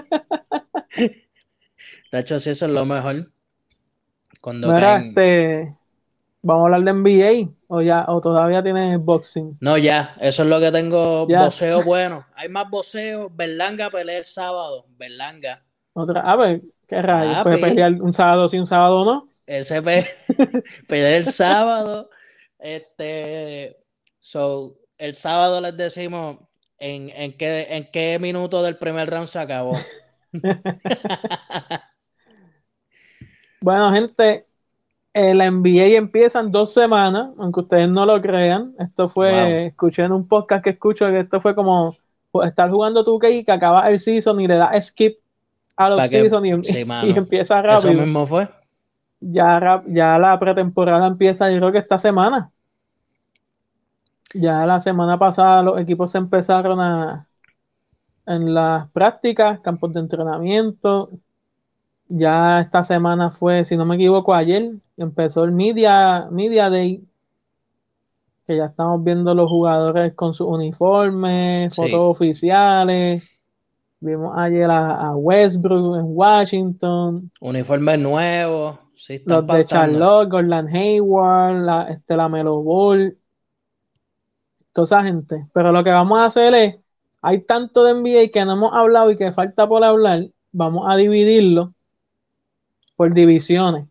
Speaker 2: De hecho, sí, eso es lo mejor. Cuando
Speaker 1: Mira,
Speaker 2: caen-
Speaker 1: este, vamos a hablar de NBA o ya, o todavía tienes boxing.
Speaker 2: No, ya, eso es lo que tengo.
Speaker 1: Ya.
Speaker 2: Bueno. Hay más voceo. Berlanga pelea el sábado. Berlanga.
Speaker 1: Otra, a ver, qué rayos,
Speaker 2: Papi.
Speaker 1: puede pelear un sábado sí, un sábado no.
Speaker 2: Ese pe- pelea el sábado. Este. So, el sábado les decimos en, en, qué, en qué minuto del primer round se acabó.
Speaker 1: Bueno, gente, eh, la NBA empieza en dos semanas, aunque ustedes no lo crean. Esto fue,
Speaker 2: Wow.
Speaker 1: escuché en un podcast que escucho que esto fue como pues, estar jugando tu y que acaba el season y le da skip a los
Speaker 2: que-
Speaker 1: season y,
Speaker 2: sí,
Speaker 1: y empieza
Speaker 2: Eso
Speaker 1: rápido.
Speaker 2: mismo fue.
Speaker 1: Ya, ya la pretemporada empieza, yo creo que esta semana. Ya la semana pasada los equipos se empezaron a en las prácticas, campos de entrenamiento. Ya esta semana fue, si no me equivoco, ayer empezó el Media, Media Day, que ya estamos viendo los jugadores con sus uniformes,
Speaker 2: Sí.
Speaker 1: fotos oficiales. Vimos ayer a, a Westbrook en Washington,
Speaker 2: Uniformes nuevos. Sí, están
Speaker 1: los de. Charlotte, Gordon Hayward, la, este, la Melo Ball, toda esa gente. Pero lo que vamos a hacer es, hay tanto de NBA que no hemos hablado y que falta por hablar, vamos a dividirlo por divisiones.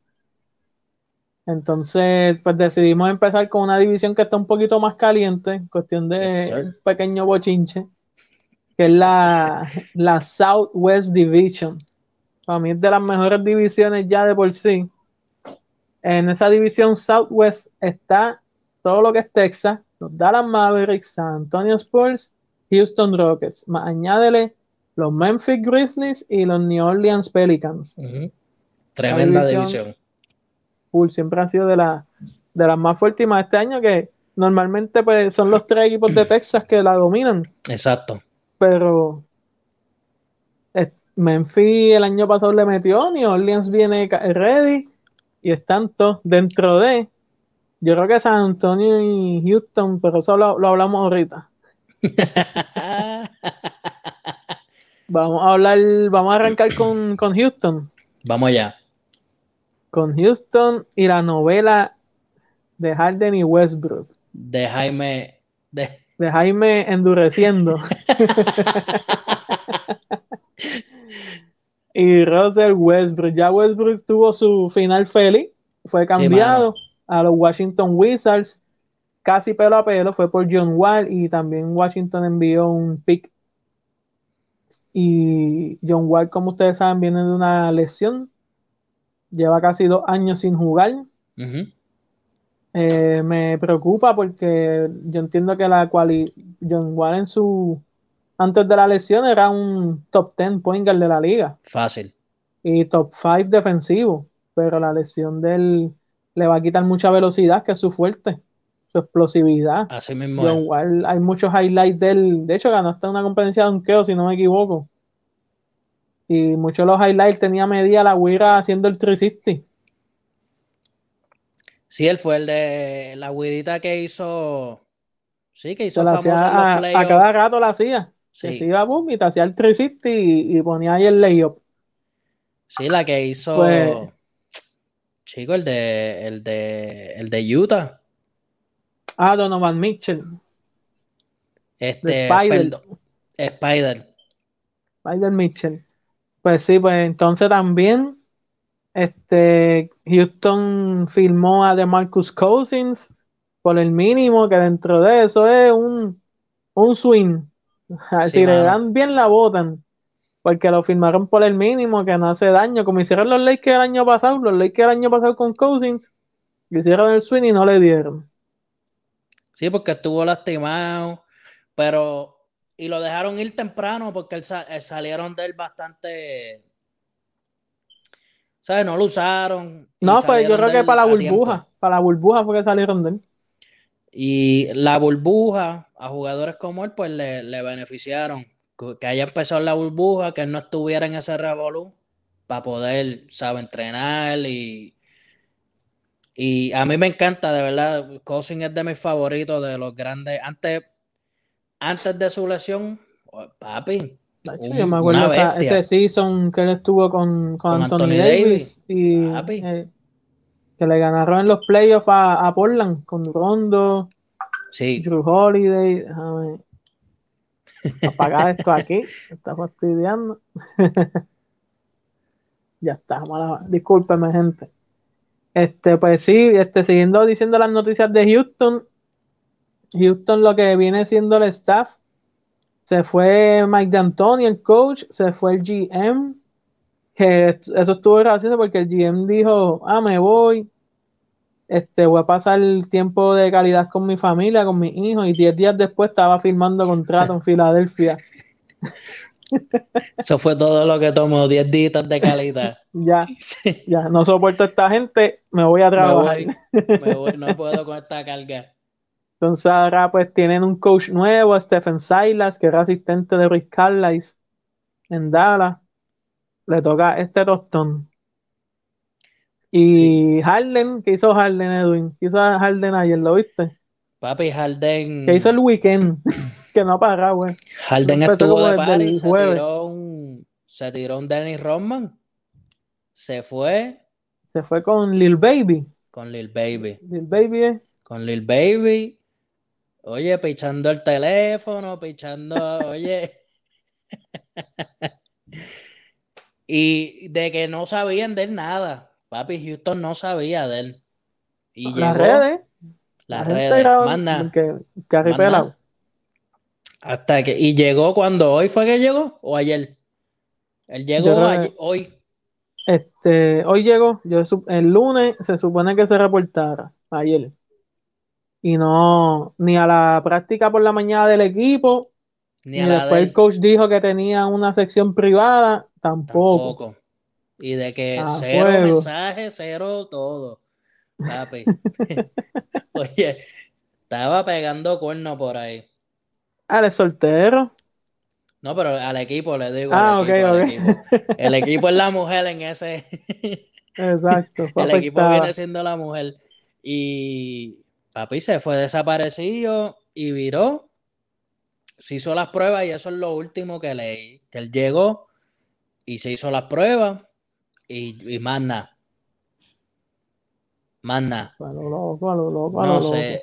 Speaker 1: Entonces, pues decidimos empezar con una división que está un poquito más caliente, cuestión de
Speaker 2: Yes, sir.
Speaker 1: un pequeño bochinche, que es la, la Southwest Division. Para mí es de las mejores divisiones ya de por sí. En esa división Southwest está todo lo que es Texas, los Dallas Mavericks, San Antonio Spurs, Houston Rockets. Más añádele los Memphis Grizzlies y los New Orleans Pelicans.
Speaker 2: Tremenda
Speaker 1: división-
Speaker 2: división.
Speaker 1: Full siempre ha sido de, la, de las más fuertes y más este año que normalmente pues, son los tres equipos de Texas que la dominan.
Speaker 2: Exacto.
Speaker 1: Pero Memphis el año pasado le metió, New Orleans viene ready y están todos dentro de. Yo creo que San Antonio y Houston, pero eso lo, lo hablamos ahorita. Vamos a hablar, vamos a arrancar con, con Houston.
Speaker 2: Vamos allá.
Speaker 1: Con Houston y la novela de Harden y Westbrook.
Speaker 2: De Jaime. De...
Speaker 1: De Jaime endureciendo. y Russell Westbrook. Ya Westbrook tuvo su final feliz. Fue cambiado a los Washington Wizards. Casi pelo a pelo. Fue por John Wall. Y también Washington envió un pick. Y John Wall, como ustedes saben, viene de una lesión. Lleva casi dos años sin jugar. Eh, me preocupa porque yo entiendo que la quali John Wall en su antes de la lesión era un top 10 point guard de la liga
Speaker 2: Fácil.
Speaker 1: y top 5 defensivo, pero la lesión de él le va a quitar mucha velocidad, que es su fuerte, su explosividad.
Speaker 2: Así mismo
Speaker 1: John. Wall, hay muchos highlights de él, de hecho ganó hasta una competencia de donkeo, si no me equivoco. Y muchos de los highlights tenía medida la Wira haciendo el 360.
Speaker 2: Sí, él fue el de la güirita que hizo. Sí, que hizo
Speaker 1: Se la
Speaker 2: famosa
Speaker 1: hacía
Speaker 2: en los
Speaker 1: a, cada rato la hacía. Que
Speaker 2: Sí.
Speaker 1: se iba boom y te hacía el 360 y, y ponía ahí el layup.
Speaker 2: Sí, la que hizo.
Speaker 1: Pues-
Speaker 2: Chico, el de, el de, el de Utah.
Speaker 1: Ah, Donovan Mitchell,
Speaker 2: Este,
Speaker 1: Spider.
Speaker 2: perdón, Spider.
Speaker 1: Spider Mitchell. Pues sí, pues entonces también este Houston firmó a DeMarcus Cousins por el mínimo, que dentro de eso es un, un swing. si le dan bien la votan, porque lo firmaron por el mínimo, que no hace daño, como hicieron los Lakers el año pasado, los Lakers el año pasado con Cousins, hicieron el swing y no le dieron.
Speaker 2: Sí, porque estuvo lastimado, pero y lo dejaron ir temprano porque salieron de él bastante ¿sabes? No lo usaron.
Speaker 1: No, pues yo creo que para la burbuja, para la burbuja fue que salieron de él.
Speaker 2: Y la burbuja a jugadores como él, pues le, beneficiaron. Que haya empezado la burbuja, que él no estuviera en ese revolú para poder, ¿sabes? Entrenar y. Y a mí me encanta, de verdad. Cousin es de mis favoritos, de los grandes. Antes, antes de su lesión, papi,
Speaker 1: yo me acuerdo ese season que él estuvo con, Anthony, Davis, y eh, que le ganaron en los playoffs a, a Portland con Rondo,
Speaker 2: sí.
Speaker 1: Drew Holiday. Déjame apagar esto aquí, está fastidiando. ya está, mala. Discúlpeme, gente. Este, pues sí, este, siguiendo diciendo las noticias de Houston, Houston lo que viene siendo el staff se fue Mike D'Antoni, el coach, se fue el GM, que eso estuvo gracioso porque el GM dijo, ah, me voy, este, voy a pasar el tiempo de calidad con mi familia, con mis hijos, y diez días después estaba firmando contrato en Filadelfia.
Speaker 2: Eso fue todo lo que tomó, 10 días de calidad.
Speaker 1: ya, ya, no soporto a esta gente, me voy a trabajar.
Speaker 2: me voy, no puedo con esta carga.
Speaker 1: Entonces ahora pues tienen un coach nuevo, Stephen Silas, que era asistente de Rick Carlisle en Dallas. Le toca este tostón. Y Harden, ¿qué hizo Harden, Edwin? ¿Qué hizo Harden ayer? ¿Lo viste?
Speaker 2: Papi, Harden.
Speaker 1: ¿Qué hizo el weekend? que no para, güey.
Speaker 2: Harden estuvo de party, se tiró un. Se tiró un Dennis Rodman. Se fue.
Speaker 1: Se fue con Lil Baby.
Speaker 2: Con Lil Baby.
Speaker 1: Lil Baby, ¿eh?
Speaker 2: Con Lil Baby. Oye, pichando el teléfono, pichando, oye. y de que no sabían de él nada. Papi Houston no sabía de él. Y
Speaker 1: las redes.
Speaker 2: Las redes. Manda. Que, Hasta que. Y llegó cuando hoy fue que llegó o ayer. Él llegó hoy.
Speaker 1: Este, hoy llegó. Yo, el lunes se supone que se reportara. Ayer y no, ni a la práctica por la mañana del equipo, ni, después el coach dijo que tenía una sección privada, tampoco.
Speaker 2: Y de que cero mensaje, cero todo. Papi. Oye, estaba pegando cuerno por ahí.
Speaker 1: ¿Al soltero?
Speaker 2: No, pero al equipo le digo. Ah, ok, ok. El equipo es la mujer en ese.
Speaker 1: Exacto.
Speaker 2: el equipo viene siendo la mujer. Y Papi se fue desaparecido y viró. Se hizo las pruebas y eso es lo último que leí. Que él llegó y se hizo las pruebas y, y más nada. Más nada.
Speaker 1: no sé.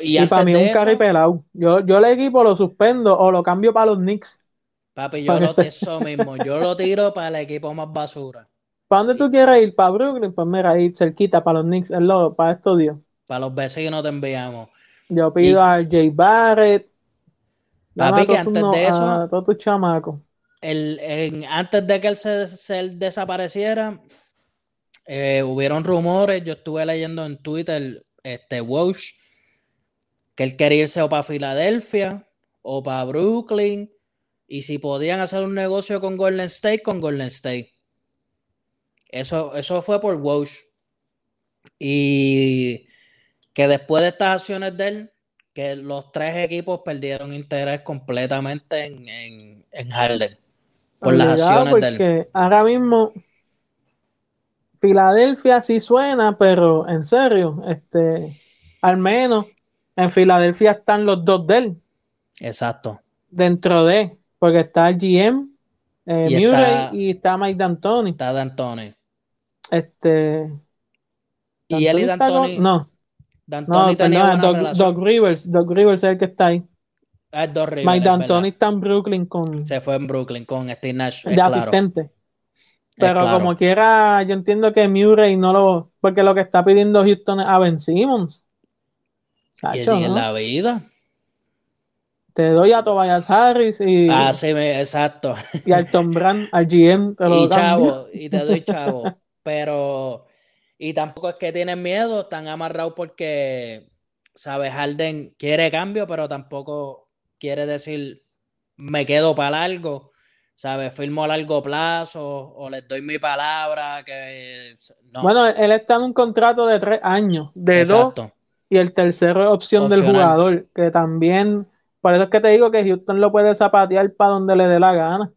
Speaker 1: Y, para mí un carry pelado. Yo, yo el equipo lo suspendo o lo cambio para los Knicks.
Speaker 2: Papi, yo lo eso mismo. Yo lo tiro para el equipo más basura.
Speaker 1: ¿Para dónde tú quieres ir? ¿Para Brooklyn? Pues mira, ahí cerquita para los Knicks, es lo, para estos días.
Speaker 2: Para los vecinos te enviamos.
Speaker 1: Yo pido a Jay Barrett.
Speaker 2: Papi, que antes de eso.
Speaker 1: A todos tus chamacos.
Speaker 2: El, antes de que él se, desapareciera, eh, hubieron rumores. Yo estuve leyendo en Twitter, este Walsh, que él quería irse o para Filadelfia o para Brooklyn. Y si podían hacer un negocio con Golden State, con Golden State. Eso, eso fue por Walsh. Y que después de estas acciones de él, que los tres equipos perdieron interés completamente en, en, en Harden por las acciones de él.
Speaker 1: Ahora mismo Filadelfia sí suena, pero en serio, este, al menos en Filadelfia están los dos de él.
Speaker 2: Exacto.
Speaker 1: Dentro de, porque está el GM, eh, y Murray está, y está Mike D'Antoni.
Speaker 2: Está D'Antoni.
Speaker 1: Este.
Speaker 2: Y él y D'Antoni.
Speaker 1: No, D'Antoni tenía Doc, Rivers, Doc Rivers es el que está ahí.
Speaker 2: Ah, Doc Rivers,
Speaker 1: Mike D'Antoni está en Brooklyn con.
Speaker 2: Se fue en Brooklyn con Steve Nash.
Speaker 1: De asistente. Pero como quiera, yo entiendo que Murray no lo. Porque lo que está pidiendo Houston es a Ben Simmons.
Speaker 2: y en la vida.
Speaker 1: te doy a Tobias Harris y,
Speaker 2: Ah, sí, me- exacto.
Speaker 1: y al Tom Brand, al GM, te lo
Speaker 2: Y
Speaker 1: cambio.
Speaker 2: chavo, y te doy chavo. Pero, y tampoco es que tienen miedo, están amarrados porque, ¿sabes? Harden quiere cambio, pero tampoco quiere decir, me quedo para largo, ¿sabes? Firmo a largo plazo o les doy mi palabra, que no.
Speaker 1: Bueno, él está en un contrato de tres años, de dos, y el tercero es opción del jugador, que también, por eso es que te digo que Houston lo puede zapatear para donde le dé la gana.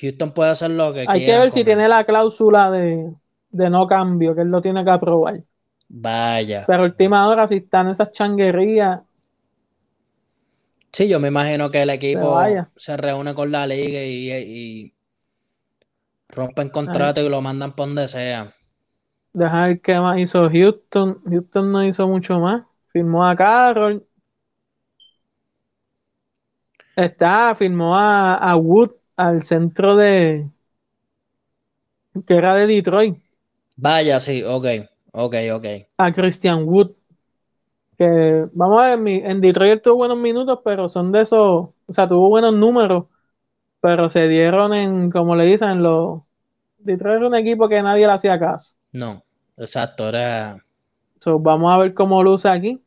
Speaker 2: Houston puede hacer lo que
Speaker 1: Hay que
Speaker 2: quiera
Speaker 1: ver si tiene la cláusula de, de no cambio, que él lo tiene que aprobar.
Speaker 2: Vaya.
Speaker 1: Pero última hora, si están esas changuerías,
Speaker 2: Sí, yo me imagino que el equipo se reúne con la liga y, y rompen contrato y lo mandan por donde sea.
Speaker 1: dejar que más hizo Houston. Houston no hizo mucho más. Firmó a Carroll. Está, firmó a, a Wood al centro de que era de Detroit,
Speaker 2: Vaya, sí, ok, ok, ok.
Speaker 1: a Christian Wood. Que vamos a ver, en Detroit tuvo buenos minutos, pero son de esos, o sea, tuvo buenos números, pero se dieron en, como le dicen, los Detroit era un equipo que nadie le hacía caso.
Speaker 2: No, exacto, era.
Speaker 1: So, vamos a ver cómo luce aquí.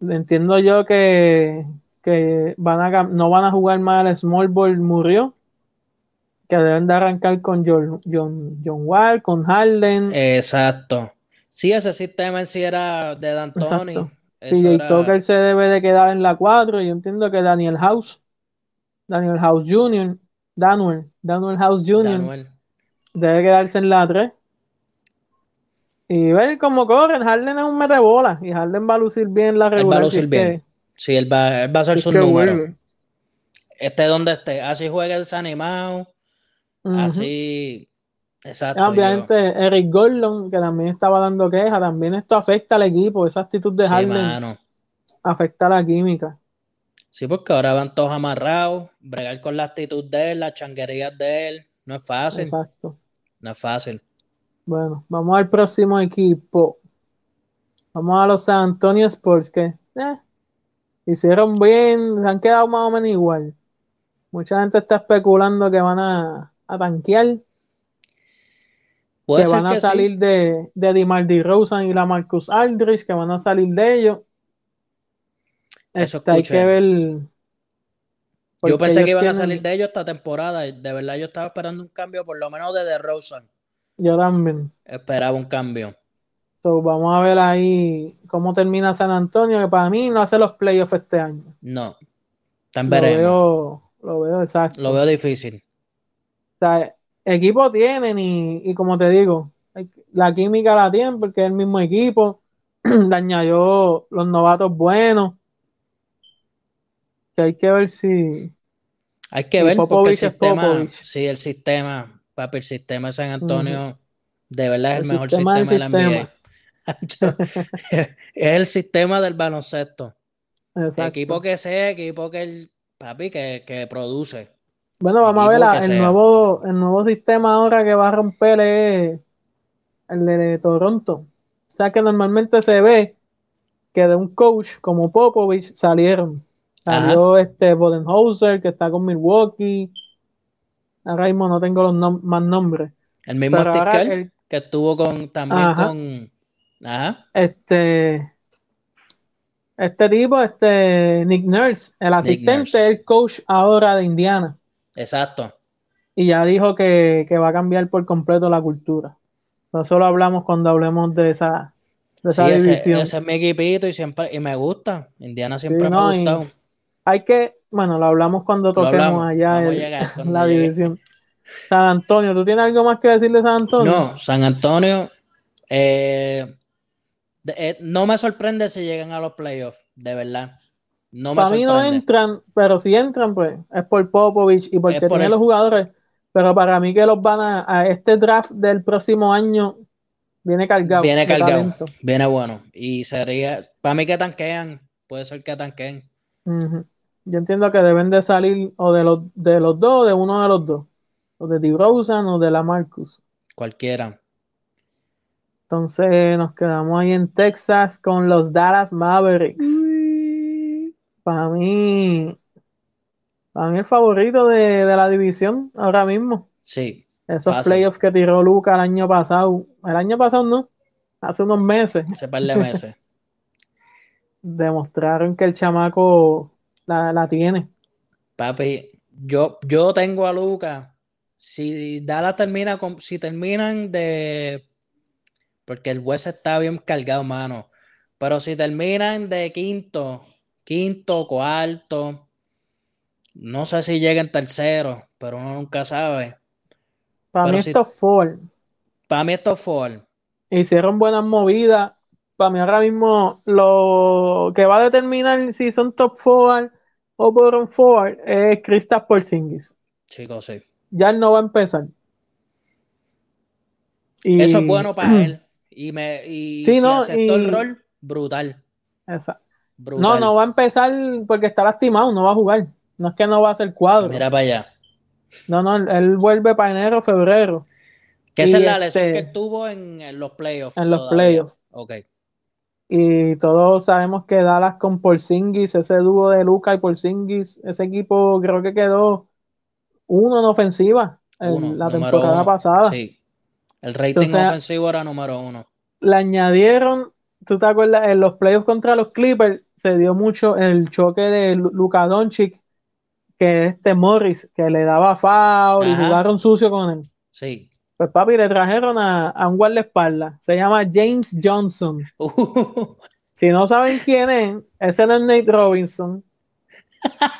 Speaker 1: Entiendo yo que, que van a, no van a jugar más el Small Ball murió. Que deben de arrancar con John, John, John Wall, con Harden.
Speaker 2: Exacto. Sí, ese sistema en sí era de D'Antoni.
Speaker 1: PJ
Speaker 2: era
Speaker 1: Tucker se debe de quedar en la 4. Yo entiendo que Daniel House, Daniel House Jr., Daniel, Daniel House Jr.
Speaker 2: Daniel.
Speaker 1: debe quedarse en la 3. Y ver cómo corren. Harden es un metebola. Y Harden va a lucir bien la
Speaker 2: Él va a
Speaker 1: regular.
Speaker 2: lucir bien.
Speaker 1: que-
Speaker 2: Sí, él va, él va a hacer
Speaker 1: si es
Speaker 2: sus
Speaker 1: que
Speaker 2: números.
Speaker 1: vuelve.
Speaker 2: Esté donde esté. Así juega el Así. Exacto.
Speaker 1: Obviamente, Eric Gordon, que también estaba dando queja, también esto afecta al equipo, esa actitud de
Speaker 2: Sí,
Speaker 1: Harden
Speaker 2: mano.
Speaker 1: afecta a la química.
Speaker 2: Sí, porque ahora van todos amarrados. Bregar con la actitud de él, las changuerías de él. No es fácil.
Speaker 1: Exacto.
Speaker 2: No es fácil.
Speaker 1: Bueno, vamos al próximo equipo. Vamos a los San Antonio Spurs, que eh, hicieron bien, se han quedado más o menos igual. Mucha gente está especulando que van a, a tanquear,
Speaker 2: Puede
Speaker 1: que van a
Speaker 2: que sí.
Speaker 1: salir de, de DeMar DeRozan y la Marcus Aldridge, que van a salir de ellos.
Speaker 2: Eso
Speaker 1: Este, hay que ver.
Speaker 2: Yo pensé que iban a salir de ellos esta temporada. y De verdad, yo estaba esperando un cambio, por lo menos de DeRozan.
Speaker 1: Yo también.
Speaker 2: Esperaba un cambio.
Speaker 1: So, vamos a ver ahí cómo termina San Antonio, que para mí no hace los playoffs este año.
Speaker 2: No. Tan
Speaker 1: Lo
Speaker 2: veremos.
Speaker 1: veo, lo veo exacto.
Speaker 2: Lo veo difícil.
Speaker 1: O sea, equipo tienen y, y como te digo, la química la tienen porque es el mismo equipo. Le añadió los novatos buenos. Que hay que ver si.
Speaker 2: Hay que ver porque el sistema, sí, el sistema, papi, el sistema de San Antonio, de verdad es el,
Speaker 1: El
Speaker 2: mejor
Speaker 1: sistema
Speaker 2: sistema de la NBA. es el sistema del baloncesto.
Speaker 1: Exacto.
Speaker 2: Equipo que sea, equipo que el papi que, que produce.
Speaker 1: Bueno, vamos a ver la- el
Speaker 2: sea.
Speaker 1: nuevo, el nuevo sistema ahora que va a romper es el de Toronto. O sea que normalmente se ve que de un coach como Popovich salieron. Salió este Bodenhauser que está con Milwaukee. Ahora mismo no tengo los nom- más nombres.
Speaker 2: El mismo
Speaker 1: el-
Speaker 2: que estuvo con también
Speaker 1: Ajá.
Speaker 2: con ajá,
Speaker 1: este este tipo, este Nick Nurse, el asistente,
Speaker 2: Nurse.
Speaker 1: es el coach ahora de Indiana.
Speaker 2: Exacto.
Speaker 1: y ya dijo que, que va a cambiar por completo la cultura. No solo hablamos cuando hablemos de esa, de esa
Speaker 2: Sí, ese,
Speaker 1: división.
Speaker 2: ese es mi equipito y siempre y me gusta. Indiana siempre
Speaker 1: Sí,
Speaker 2: me ha gustado.
Speaker 1: Hay que, bueno, lo hablamos cuando toquemos allá el-
Speaker 2: llegar cuando
Speaker 1: la
Speaker 2: llegue.
Speaker 1: división. San Antonio, ¿tú tienes algo más que decir de San Antonio?
Speaker 2: No, San Antonio eh, eh, no me sorprende si llegan a los playoffs, de verdad. No
Speaker 1: Para mí no entran, pero si entran, pues es por Popovich y porque
Speaker 2: por
Speaker 1: tiene los jugadores. Pero para mí que los van a, a este draft del próximo año viene cargado.
Speaker 2: Viene cargado, viene bueno. Y sería, para mí que tanquean, puede ser que tanqueen.
Speaker 1: Yo entiendo que deben de salir o de los, de los dos o de uno de los dos. O de DeRozan o de la Marcus.
Speaker 2: Cualquiera.
Speaker 1: Entonces nos quedamos ahí en Texas con los Dallas Mavericks. Para mí, Para mí el favorito de, de la división ahora mismo.
Speaker 2: Sí.
Speaker 1: Esos
Speaker 2: Fácil.
Speaker 1: playoffs que tiró Luca el año pasado. El año pasado no. Hace unos meses.
Speaker 2: Ese par de meses.
Speaker 1: Demostraron que el chamaco la, la tiene.
Speaker 2: Papi, yo, yo tengo a Luca. Si Dallas termina con, si terminan de, porque el West está bien cargado, mano. Pero si terminan de quinto, quinto, cuarto, no sé si lleguen tercero, pero uno nunca sabe.
Speaker 1: Para
Speaker 2: Pero
Speaker 1: mí
Speaker 2: si-
Speaker 1: estos Ford
Speaker 2: Para mí esto fue
Speaker 1: hicieron buenas movidas. Para mí ahora mismo lo que va a determinar si son top forward o bottom forward es Kristaps Porzingis.
Speaker 2: chicos, sí.
Speaker 1: Ya él no va a empezar. Y-
Speaker 2: Eso es bueno para él. Y me, y
Speaker 1: Sí,
Speaker 2: si
Speaker 1: no,
Speaker 2: aceptó el rol, brutal.
Speaker 1: Esa-
Speaker 2: Brutal.
Speaker 1: No, no va a empezar porque está lastimado, no va a jugar. No es que no va a hacer cuadro.
Speaker 2: Mira para allá.
Speaker 1: No, no, él, vuelve para enero, febrero.
Speaker 2: Que esa es la lesión
Speaker 1: este-
Speaker 2: que tuvo en, en los playoffs.
Speaker 1: En los
Speaker 2: todavía.
Speaker 1: playoffs.
Speaker 2: Ok.
Speaker 1: Y todos sabemos que Dallas con Porzingis, ese dúo de Luca y Porzingis, ese equipo creo que quedó uno en ofensiva en
Speaker 2: Uno,
Speaker 1: la temporada
Speaker 2: uno.
Speaker 1: pasada.
Speaker 2: Sí. El rating
Speaker 1: Entonces-
Speaker 2: ofensivo era número uno.
Speaker 1: Le añadieron, ¿tú te acuerdas? En los playoffs contra los Clippers se dio mucho el choque de Lu- Luka Doncic, que es este Morris, que le daba foul y jugaron sucio con él.
Speaker 2: Sí.
Speaker 1: Pues papi, le trajeron a, a un guardaespaldas. Se llama James Johnson. Si no saben quién es, ese no es Nate Robinson.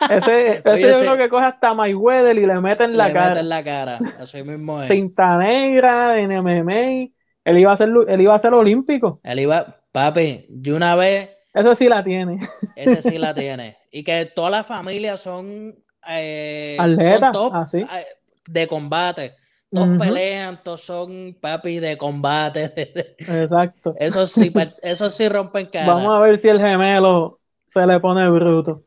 Speaker 1: Ese, ese
Speaker 2: Oye,
Speaker 1: yo creo que coge hasta Mayweather y le mete en la
Speaker 2: Le
Speaker 1: cara.
Speaker 2: mete en la cara. Así mismo es.
Speaker 1: Cinta negra en MMA. Él iba a ser, él iba a ser olímpico.
Speaker 2: Él iba, papi, de una vez,
Speaker 1: Eso sí la tiene.
Speaker 2: ese sí la tiene. Y que todas las familias son, eh,
Speaker 1: Atletas,
Speaker 2: son top
Speaker 1: así.
Speaker 2: eh, de combate. Todos pelean, todos son papi de combate.
Speaker 1: Exacto.
Speaker 2: Eso sí, eso sí rompen cara.
Speaker 1: Vamos a ver si el gemelo se le pone bruto.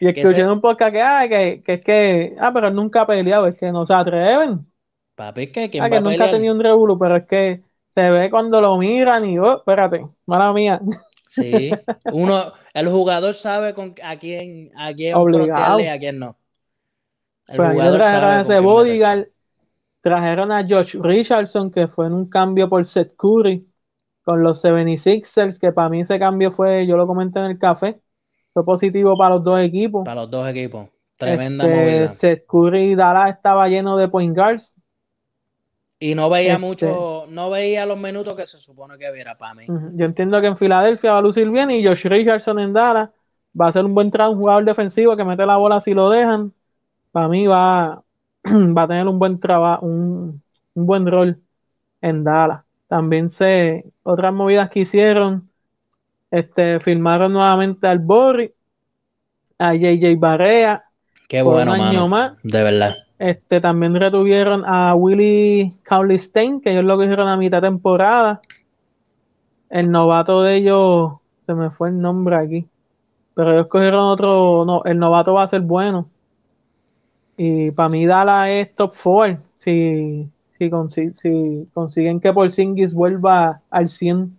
Speaker 1: Y
Speaker 2: Que
Speaker 1: escuché un podcast que, ah, que, que es que, ah, pero él nunca ha peleado, es que no se atreven.
Speaker 2: Papi, ¿qué? ¿Quién
Speaker 1: Ah,
Speaker 2: va
Speaker 1: que
Speaker 2: a
Speaker 1: nunca ha tenido un revuelo, pero es que se ve cuando lo miran y, oh, espérate, mala mía.
Speaker 2: Sí, uno, el jugador sabe con a quién, a quién y a quién no. El
Speaker 1: Pues
Speaker 2: jugador
Speaker 1: trajeron ese bodyguard, trajeron a Josh Richardson, que fue en un cambio por Seth Curry con los 76ers, que para mí ese cambio fue, yo lo comenté en el café, fue positivo para los dos equipos.
Speaker 2: Para los dos equipos. Tremenda
Speaker 1: Este,
Speaker 2: movida.
Speaker 1: Seth Curry y Dallas estaba lleno de point guards.
Speaker 2: Y no veía
Speaker 1: este-
Speaker 2: mucho, no veía los minutos que se supone que viera para mí.
Speaker 1: Yo entiendo que en Filadelfia va a lucir bien y Josh Richardson en Dallas va a ser un buen un jugador defensivo que mete la bola si lo dejan. Para mí va, va a tener un buen trabajo, un, un buen rol en Dallas. También sé otras movidas que hicieron, este, firmaron nuevamente al Borri, a JJ Barea,
Speaker 2: Qué bueno,
Speaker 1: un año
Speaker 2: mano.
Speaker 1: más.
Speaker 2: De verdad.
Speaker 1: Este, también retuvieron a Willie Cauley Stein, que ellos lo cogieron a mitad temporada. El novato de ellos, se me fue el nombre aquí. Pero ellos cogieron otro, no, el novato va a ser bueno. Y para mí Dallas es top 4. Si, si, consi- si consiguen que Porzingis vuelva al 100.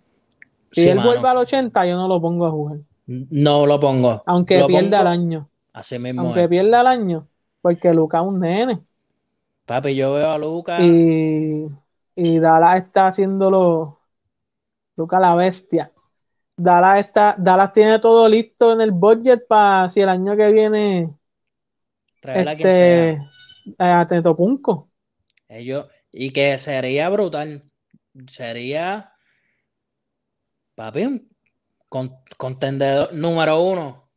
Speaker 1: Si
Speaker 2: Sí,
Speaker 1: él
Speaker 2: mano.
Speaker 1: vuelve al 80, yo no lo pongo a jugar.
Speaker 2: No lo pongo.
Speaker 1: Aunque
Speaker 2: Lo
Speaker 1: pierda el
Speaker 2: pongo-
Speaker 1: año.
Speaker 2: Así mismo
Speaker 1: Aunque
Speaker 2: es.
Speaker 1: pierda el año. Porque Luca es un nene.
Speaker 2: Papi, yo veo a Lucas.
Speaker 1: Y, y Dallas está haciéndolo. Luca la bestia. Dallas está, Dallas tiene todo listo en el budget para si el año que viene
Speaker 2: traer a quien sea.
Speaker 1: este eh.
Speaker 2: Ellos, y que sería brutal. Sería, papi, un con- contendedor número uno.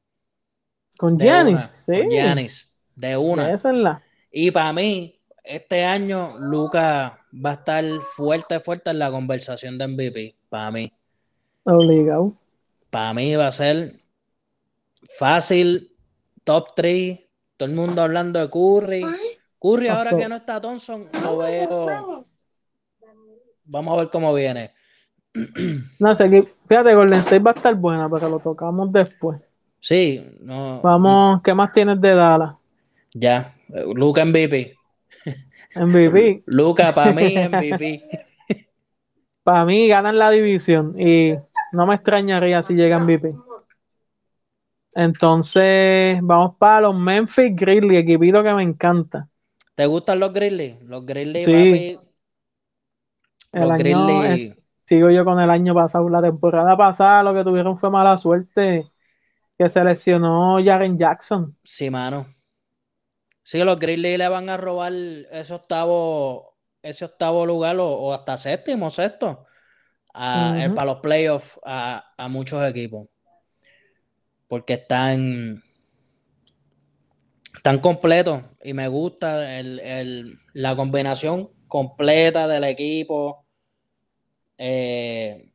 Speaker 1: Con
Speaker 2: una,
Speaker 1: sí.
Speaker 2: con Giannis, de una.
Speaker 1: Esa es la.
Speaker 2: Y para mí, este año, Lucas va a estar fuerte, fuerte en la conversación de MVP. Para mí.
Speaker 1: Obligado.
Speaker 2: Para mí va a ser fácil, top 3. Todo el mundo hablando de Curry. Curry, ahora que no está Thompson, lo veo. Vamos a ver cómo viene.
Speaker 1: No sé, que- fíjate, Golden State va a estar buena, pero lo tocamos después.
Speaker 2: Sí, no.
Speaker 1: Vamos, ¿qué más tienes de Dallas?
Speaker 2: Ya. Luca MVP.
Speaker 1: MVP.
Speaker 2: Luca, para mí, MVP.
Speaker 1: Para mí ganan la división y no me extrañaría si llega MVP. Entonces, vamos para los Memphis Grizzlies, equipito que me encanta.
Speaker 2: ¿Te gustan los Grizzlies? Los Grizzlies,
Speaker 1: Sí.
Speaker 2: papi. Los Grizzlies.
Speaker 1: sigo yo con el año pasado. La temporada pasada lo que tuvieron fue mala suerte que se lesionó Jaren Jackson.
Speaker 2: Sí, mano. Sí, los Grizzlies le van a robar ese octavo, ese octavo lugar o, o hasta séptimo, sexto, a- eh, para los playoffs a, a muchos equipos. Porque están, están completos y me gusta el- el- la combinación completa del equipo. Eh,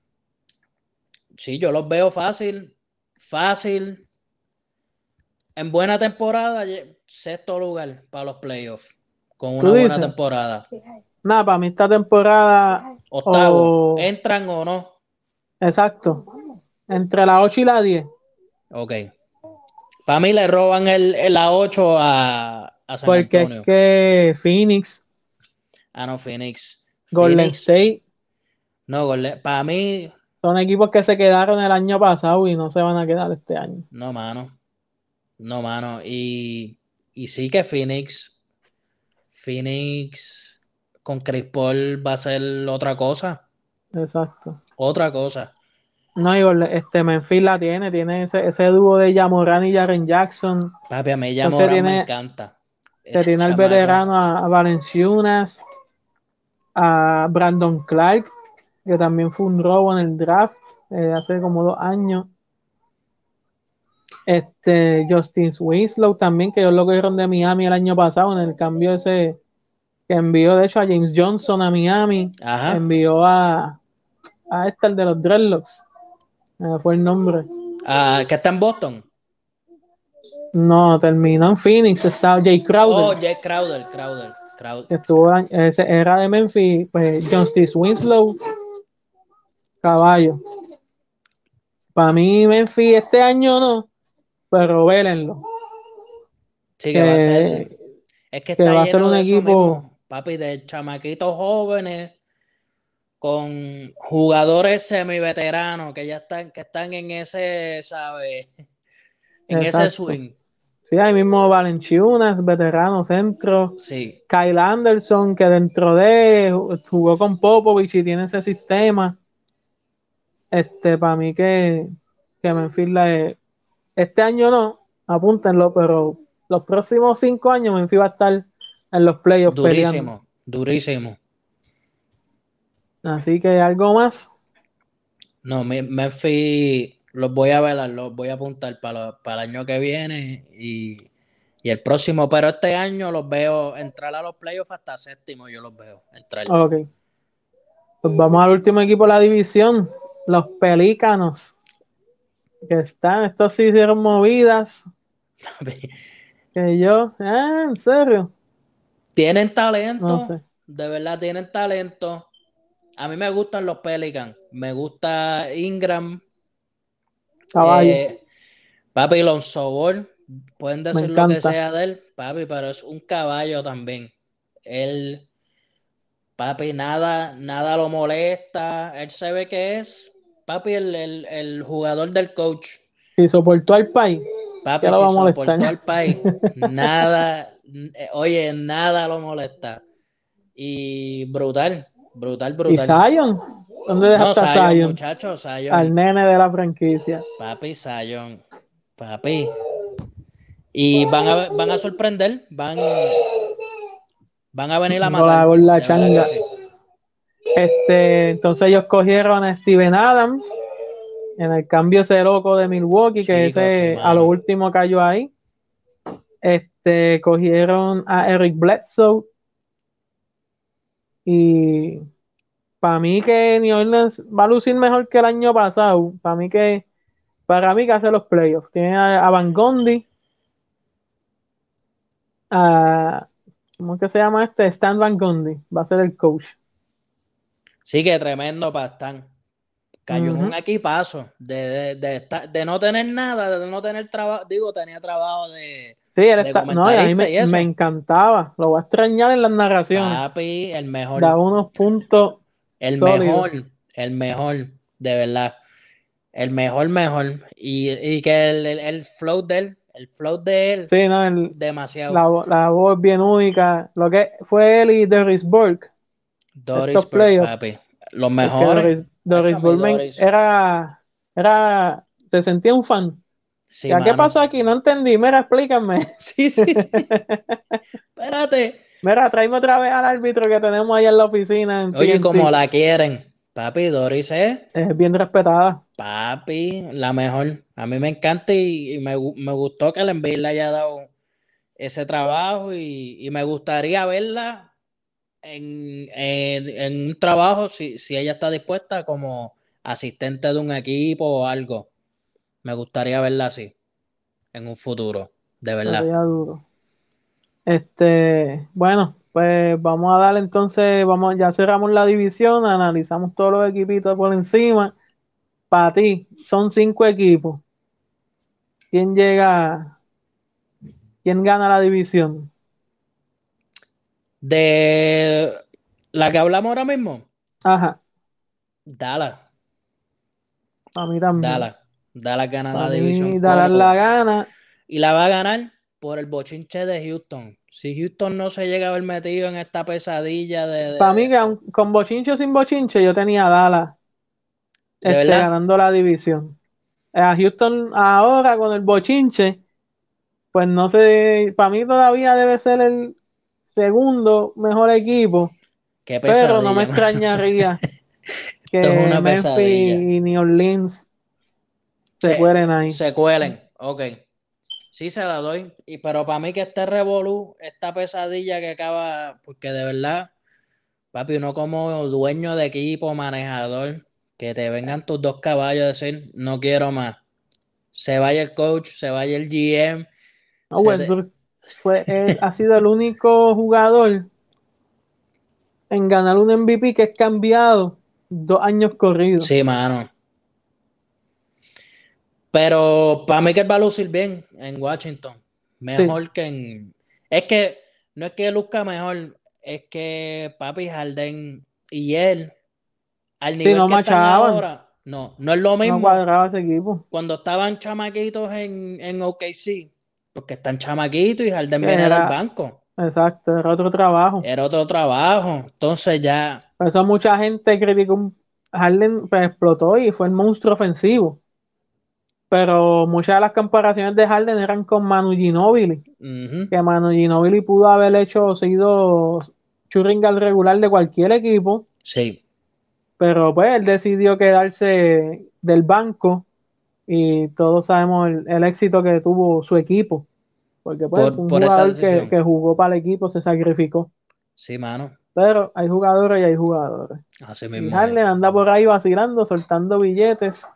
Speaker 2: sí, yo los veo fácil, fácil. En buena temporada, sexto lugar para los playoffs. Con una
Speaker 1: ¿Tú
Speaker 2: buena temporada.
Speaker 1: Nada, para mí esta temporada,
Speaker 2: Octavo. ¿entran o no?
Speaker 1: exacto, entre la 8 y la 10.
Speaker 2: Ok. Para mí le roban el, el- la 8 a, a San
Speaker 1: Porque
Speaker 2: Antonio.
Speaker 1: es que Phoenix,
Speaker 2: Ah, no, Phoenix.
Speaker 1: Golden
Speaker 2: Phoenix.
Speaker 1: State
Speaker 2: No, para mí,
Speaker 1: son equipos que se quedaron el año pasado y no se van a quedar este año.
Speaker 2: no, mano. No, mano. Y, y sí que Phoenix, Phoenix con Chris Paul va a ser otra cosa.
Speaker 1: Exacto.
Speaker 2: Otra cosa.
Speaker 1: No, Golden- este Memphis la tiene, tiene ese, ese dúo de Jamoran y Jaren Jackson.
Speaker 2: Papi, a mí ya
Speaker 1: Entonces
Speaker 2: Morán me
Speaker 1: tiene-
Speaker 2: encanta. Ese
Speaker 1: tiene al veterano a, a Valenciunas, a Brandon Clark, que también fue un robo en el draft eh, hace como dos años. Este Justin Winslow también, que ellos lo cogieron de Miami el año pasado en el cambio ese que envió de hecho a James Johnson a Miami,
Speaker 2: Ajá.
Speaker 1: envió a, a este el de los Dreadlocks. Eh, fue el nombre.
Speaker 2: Ah, que está en Boston.
Speaker 1: No, terminó en Phoenix, está Jay Crowder.
Speaker 2: Oh, Jay Crowder, Crowder, Crowder.
Speaker 1: que estuvo ese era de Memphis, pues Justice Winslow, caballo. Para mí, Memphis este año no, pero vélenlo.
Speaker 2: Sí, que va a ser. Es que
Speaker 1: que
Speaker 2: está
Speaker 1: va a ser un
Speaker 2: de
Speaker 1: equipo-
Speaker 2: mismo, papi, de chamaquitos jóvenes con jugadores semi-veteranos que ya están, que están en ese, ¿sabes? En ese swing.
Speaker 1: Sí, ahí mismo Valenciunas, veterano centro.
Speaker 2: Sí,
Speaker 1: Kyle Anderson, que dentro de jugó con Popovich y tiene ese sistema. Este, para mí que, que Memphis la es- este año no, apúntenlo, pero los próximos cinco años Memphis va a estar en los playoffs peleando.
Speaker 2: durísimo, durísimo.
Speaker 1: Así que algo más.
Speaker 2: No, Me- Memphis los voy a velar, los voy a apuntar para, lo- para el año que viene y, y el próximo, pero este año los veo entrar a los playoffs hasta séptimo, yo los veo entrar.
Speaker 1: Ok. Pues vamos al último equipo de la división, los Pelícanos. Que están, estos sí hicieron movidas. Que yo, ah, en serio,
Speaker 2: Tienen talento,
Speaker 1: no sé.
Speaker 2: de verdad tienen talento. A mí me gustan los Pelicans, me gusta Ingram,
Speaker 1: Caballo.
Speaker 2: eh, papi Lonzo Ball, pueden decir lo que sea de él, papi, pero es un caballo también. Él, papi, nada, nada lo molesta, él se ve que es, papi, el, el- el jugador del coach.
Speaker 1: Si soportó al país,
Speaker 2: Papi,
Speaker 1: ¿Qué lo
Speaker 2: si soportó al país, nada, eh, oye, nada lo molesta. Y brutal, brutal,
Speaker 1: y
Speaker 2: brutal.
Speaker 1: Zion, ¿dónde
Speaker 2: No,
Speaker 1: dejaste a
Speaker 2: Zion,
Speaker 1: Zion?
Speaker 2: muchachos, Zion.
Speaker 1: Al nene de la franquicia.
Speaker 2: Papi, Zion. Papi. Y van a, van a sorprender, van, van a venir a matar.
Speaker 1: con la changa.
Speaker 2: sí.
Speaker 1: Este, entonces ellos cogieron a Steven Adams en el cambio ese loco de Milwaukee, que
Speaker 2: Chico,
Speaker 1: ese
Speaker 2: sí,
Speaker 1: a lo último cayó ahí. Este, cogieron a Eric Bledsoe. Y para mí que New Orleans va a lucir mejor que el año pasado. Para mí que, para mí que hace los playoffs. Tiene a, a Van Gundy. A, ¿cómo es que se llama este? Stan Van Gundy. Va a ser el coach.
Speaker 2: Sí, que tremendo Pastán. Cayó en un equipazo de, de, de, estar- de no tener nada, de no tener trabajo, digo, tenía trabajo de
Speaker 1: Sí, él está, no, y a mí me,
Speaker 2: y
Speaker 1: me encantaba. Lo voy a extrañar en las narraciones.
Speaker 2: papi, el mejor,
Speaker 1: Da unos puntos.
Speaker 2: el mejor, el mejor, de verdad. El mejor, mejor. Y, y que el, el, el, flow de él, el flow de él,
Speaker 1: sí, no, el,
Speaker 2: demasiado.
Speaker 1: La, la, voz bien única. Lo que fue él y Doris Burke.
Speaker 2: Doris Burke, papi. Los mejores.
Speaker 1: Doris, Doris era, era, te sentía un fan.
Speaker 2: Sí,
Speaker 1: ¿Qué pasó aquí? No entendí. Mira, explícame.
Speaker 2: Sí, sí, sí. Espérate.
Speaker 1: Mira, tráeme otra vez al árbitro que tenemos ahí en la oficina. En
Speaker 2: Oye, como la quieren. Papi, Doris es.
Speaker 1: Es bien respetada.
Speaker 2: Papi, la mejor. A mí me encanta y, y me, me, gustó que el Envy le haya dado ese trabajo y, y me gustaría verla en, en, en, un trabajo si, si ella está dispuesta como asistente de un equipo o algo. Me gustaría verla así en un futuro, de verdad.
Speaker 1: Duro. Este, bueno, pues vamos a darle entonces, vamos, ya cerramos la división, analizamos todos los equipitos por encima. Para ti, son cinco equipos. ¿Quién llega? ¿Quién gana la división?
Speaker 2: De la que hablamos ahora mismo.
Speaker 1: Ajá.
Speaker 2: Dallas.
Speaker 1: A mí también.
Speaker 2: Dallas. Dallas gana la división.
Speaker 1: Dallas la gana.
Speaker 2: Y la va a ganar por el bochinche de Houston. Si Houston no se llega a ver metido en esta pesadilla de. de...
Speaker 1: Para mí, con bochinche o sin bochinche, yo tenía a Dallas este, ganando la división. A Houston ahora con el bochinche, pues no sé, para mí todavía debe ser el segundo mejor equipo.
Speaker 2: Qué
Speaker 1: pero no me extrañaría que Memphis y New Orleans se, se cuelen ahí.
Speaker 2: Se cuelen, ok. Sí, se la doy. Y, pero para mí que este revolú, esta pesadilla que acaba, porque de verdad, papi, uno como dueño de equipo, manejador, que te vengan tus dos caballos a decir, no quiero más. Se vaya el coach, se vaya el GM.
Speaker 1: No, bueno, fue, él ha sido el único jugador en ganar un MVP que es cambiado dos años corridos.
Speaker 2: Sí, mano. Pero para mí que va a lucir bien en Washington. Mejor sí. que en. Es que no es que luzca mejor, es que Papi Harden y él, al nivel
Speaker 1: sí, no
Speaker 2: que están ahora, no, no es lo mismo.
Speaker 1: No cuadraba ese equipo.
Speaker 2: Cuando estaban chamaquitos en, en OKC, porque están chamaquitos y Harden viene del banco.
Speaker 1: Exacto, era otro trabajo.
Speaker 2: Era otro trabajo. Entonces ya.
Speaker 1: Por eso mucha gente criticó. Harden pues, explotó y fue el monstruo ofensivo pero muchas de las comparaciones de Harden eran con Manu Ginobili,
Speaker 2: uh -huh.
Speaker 1: que Manu Ginobili pudo haber hecho, sido churringal regular de cualquier equipo.
Speaker 2: Sí.
Speaker 1: Pero pues él decidió quedarse del banco y todos sabemos el, el éxito que tuvo su equipo. Porque pues
Speaker 2: por,
Speaker 1: un
Speaker 2: por
Speaker 1: jugador que, que, jugó para el equipo se sacrificó.
Speaker 2: Sí, mano.
Speaker 1: Pero hay jugadores y hay jugadores.
Speaker 2: Así mismo.
Speaker 1: Y Harden anda por ahí vacilando, soltando billetes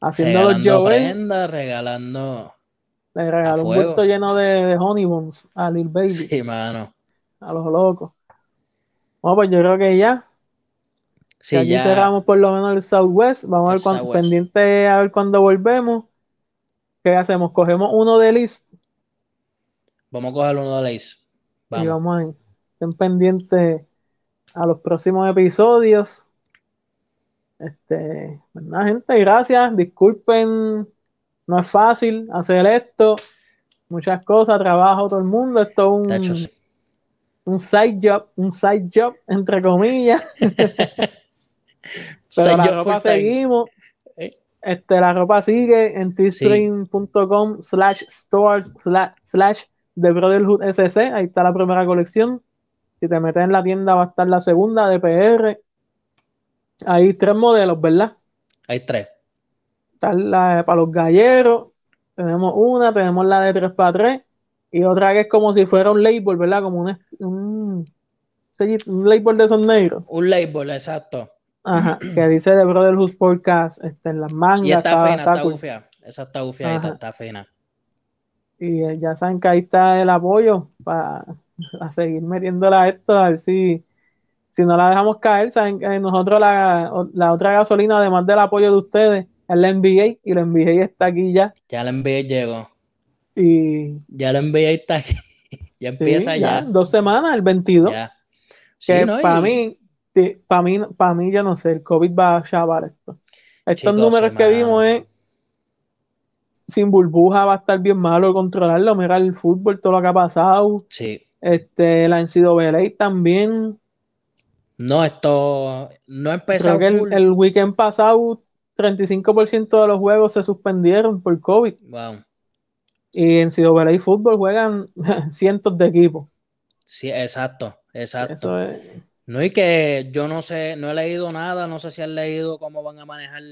Speaker 1: haciendo los Joel.
Speaker 2: prenda, regalando.
Speaker 1: Le regaló un bulto lleno de, de honey a Lil Baby.
Speaker 2: Sí, mano.
Speaker 1: A los locos. Bueno, pues yo creo que ya.
Speaker 2: Sí,
Speaker 1: aquí
Speaker 2: ya.
Speaker 1: cerramos por lo menos el Southwest. Vamos a ver cuando, pendiente a ver cuando volvemos. ¿Qué hacemos? Cogemos uno de list.
Speaker 2: Vamos a coger uno de list.
Speaker 1: Vamos. Y vamos a estén pendientes a los próximos episodios. Este, pues nada, gente, gracias. Disculpen, no es fácil hacer esto. Muchas cosas, trabajo todo el mundo. Esto es un, un side job, un side job, entre comillas. Pero la ropa seguimos. Este, la ropa sigue en tstream.com slash stores slash The Brotherhood SC. Ahí está la primera colección. Si te metes en la tienda va a estar la segunda de PR hay tres modelos, ¿verdad?
Speaker 2: Hay tres.
Speaker 1: Está la para los galleros. Tenemos una, tenemos la de 3x3 y otra que es como si fuera un label, ¿verdad? Como un, un, un label de esos negros.
Speaker 2: Un label, exacto.
Speaker 1: Ajá, que dice The Brotherhood Podcast este, en las mangas.
Speaker 2: Y está, está fina, está, gufia. Esa está gufia, está, está fina.
Speaker 1: Y eh, ya saben que ahí está el apoyo para a seguir metiéndola a esto, a ver si si no la dejamos caer, saben que nosotros la, la, otra gasolina, además del apoyo de ustedes, es la NBA y la NBA está aquí ya.
Speaker 2: Ya la NBA llegó.
Speaker 1: Y
Speaker 2: ya la NBA está aquí. ya empieza
Speaker 1: sí,
Speaker 2: ya,
Speaker 1: ya. Dos semanas, el 22.
Speaker 2: Ya.
Speaker 1: Sí, que
Speaker 2: ¿no?
Speaker 1: para
Speaker 2: y...
Speaker 1: mí, para mí, para mí, yo no sé, el COVID va a chavar esto. Estos números que vimos es sin burbuja va a estar bien malo controlarlo. Mira el fútbol, todo lo que ha pasado.
Speaker 2: Sí.
Speaker 1: Este, la NCAA también.
Speaker 2: No, esto no empezó.
Speaker 1: Creo que el, weekend pasado 35% de los juegos se suspendieron por COVID.
Speaker 2: Wow.
Speaker 1: Y en CWA Fútbol juegan cientos de equipos.
Speaker 2: Sí, exacto, exacto. No, y que yo no sé, no he leído nada, no sé si han leído cómo van a manejar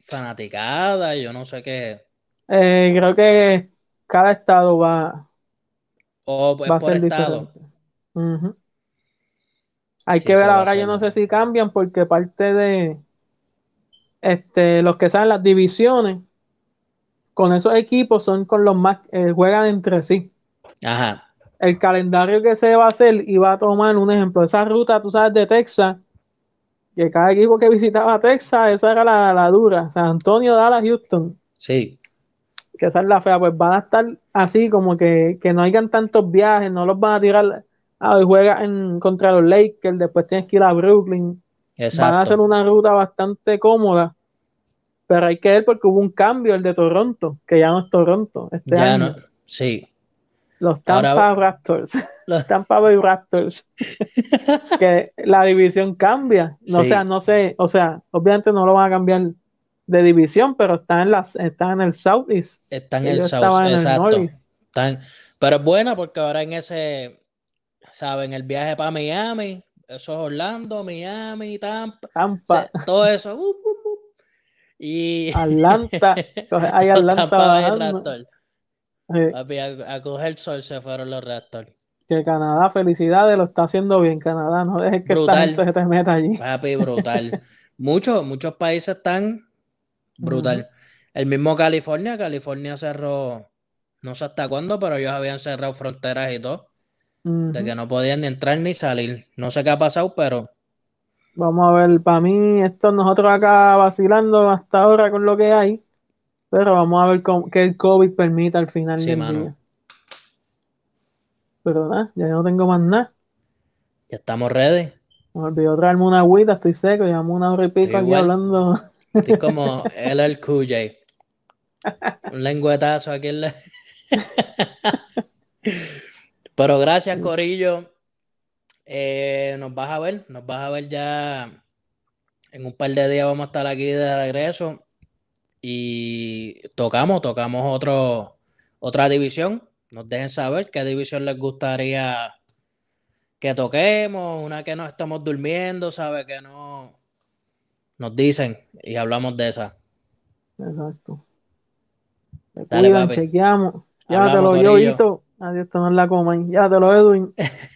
Speaker 2: fanaticada, yo no sé qué.
Speaker 1: Eh, creo que cada estado va,
Speaker 2: o pues, por estado.
Speaker 1: Hay que ver ahora, yo no sé si cambian, porque parte de este, los que saben las divisiones, con esos equipos son con los más eh, juegan entre sí.
Speaker 2: Ajá.
Speaker 1: El calendario que se va a hacer y va a tomar un ejemplo, esa ruta, tú sabes, de Texas, que cada equipo que visitaba Texas, esa era la, la dura. San Antonio, Dallas, Houston.
Speaker 2: Sí
Speaker 1: que esa es la fea, pues van a estar así como que, no hayan tantos viajes, no los van a tirar a hoy juega en, contra los Lakers, después tienes que ir a Brooklyn. Van a hacer una ruta bastante cómoda, pero hay que ver porque hubo un cambio el de Toronto, que ya no es Toronto. Este ya no,
Speaker 2: sí.
Speaker 1: Los Tampa Raptors. Los Tampa Bay Raptors. que la división cambia. No, O sea, no sé, o sea, obviamente no lo van a cambiar de división, pero está en las está en el Southeast.
Speaker 2: Está en el South, exacto. pero es buena porque ahora en ese, saben, el viaje para Miami, eso es Orlando, Miami, Tampa,
Speaker 1: Tampa.
Speaker 2: todo eso. Uh, uh, uh. Y
Speaker 1: Atlanta, hay Atlanta
Speaker 2: Tampa a, coger sol se fueron los Raptors.
Speaker 1: Que Canadá, felicidades, lo está haciendo bien Canadá, no dejes que esta gente se te meta allí.
Speaker 2: Papi, brutal. muchos, muchos países están Brutal. El mismo California, California cerró, no sé hasta cuándo, pero ellos habían cerrado fronteras y todo. De que no podían ni entrar ni salir. No sé qué ha pasado, pero.
Speaker 1: Vamos a ver, para mí, esto nosotros acá vacilando hasta ahora con lo que hay. Pero vamos a ver qué el COVID permite al final del día. Pero nada, ya no tengo más nada.
Speaker 2: Ya estamos ready.
Speaker 1: Me olvidó traerme una agüita, estoy seco, llevamos una hora y pico aquí hablando.
Speaker 2: Estoy como el QJ. Un lengüetazo aquí en la... Pero gracias, Corillo. Eh, nos vas a ver, nos vas a ver ya en un par de días vamos a estar aquí de regreso y tocamos, tocamos otro, otra división. Nos dejen saber qué división les gustaría que toquemos, una que no estamos durmiendo, sabe que no, nos dicen y hablamos de esa.
Speaker 1: Exacto. Dale, cuidan, chequeamos. Llévatelo, yo, Adiós, te la coman. Llévatelo, Edwin.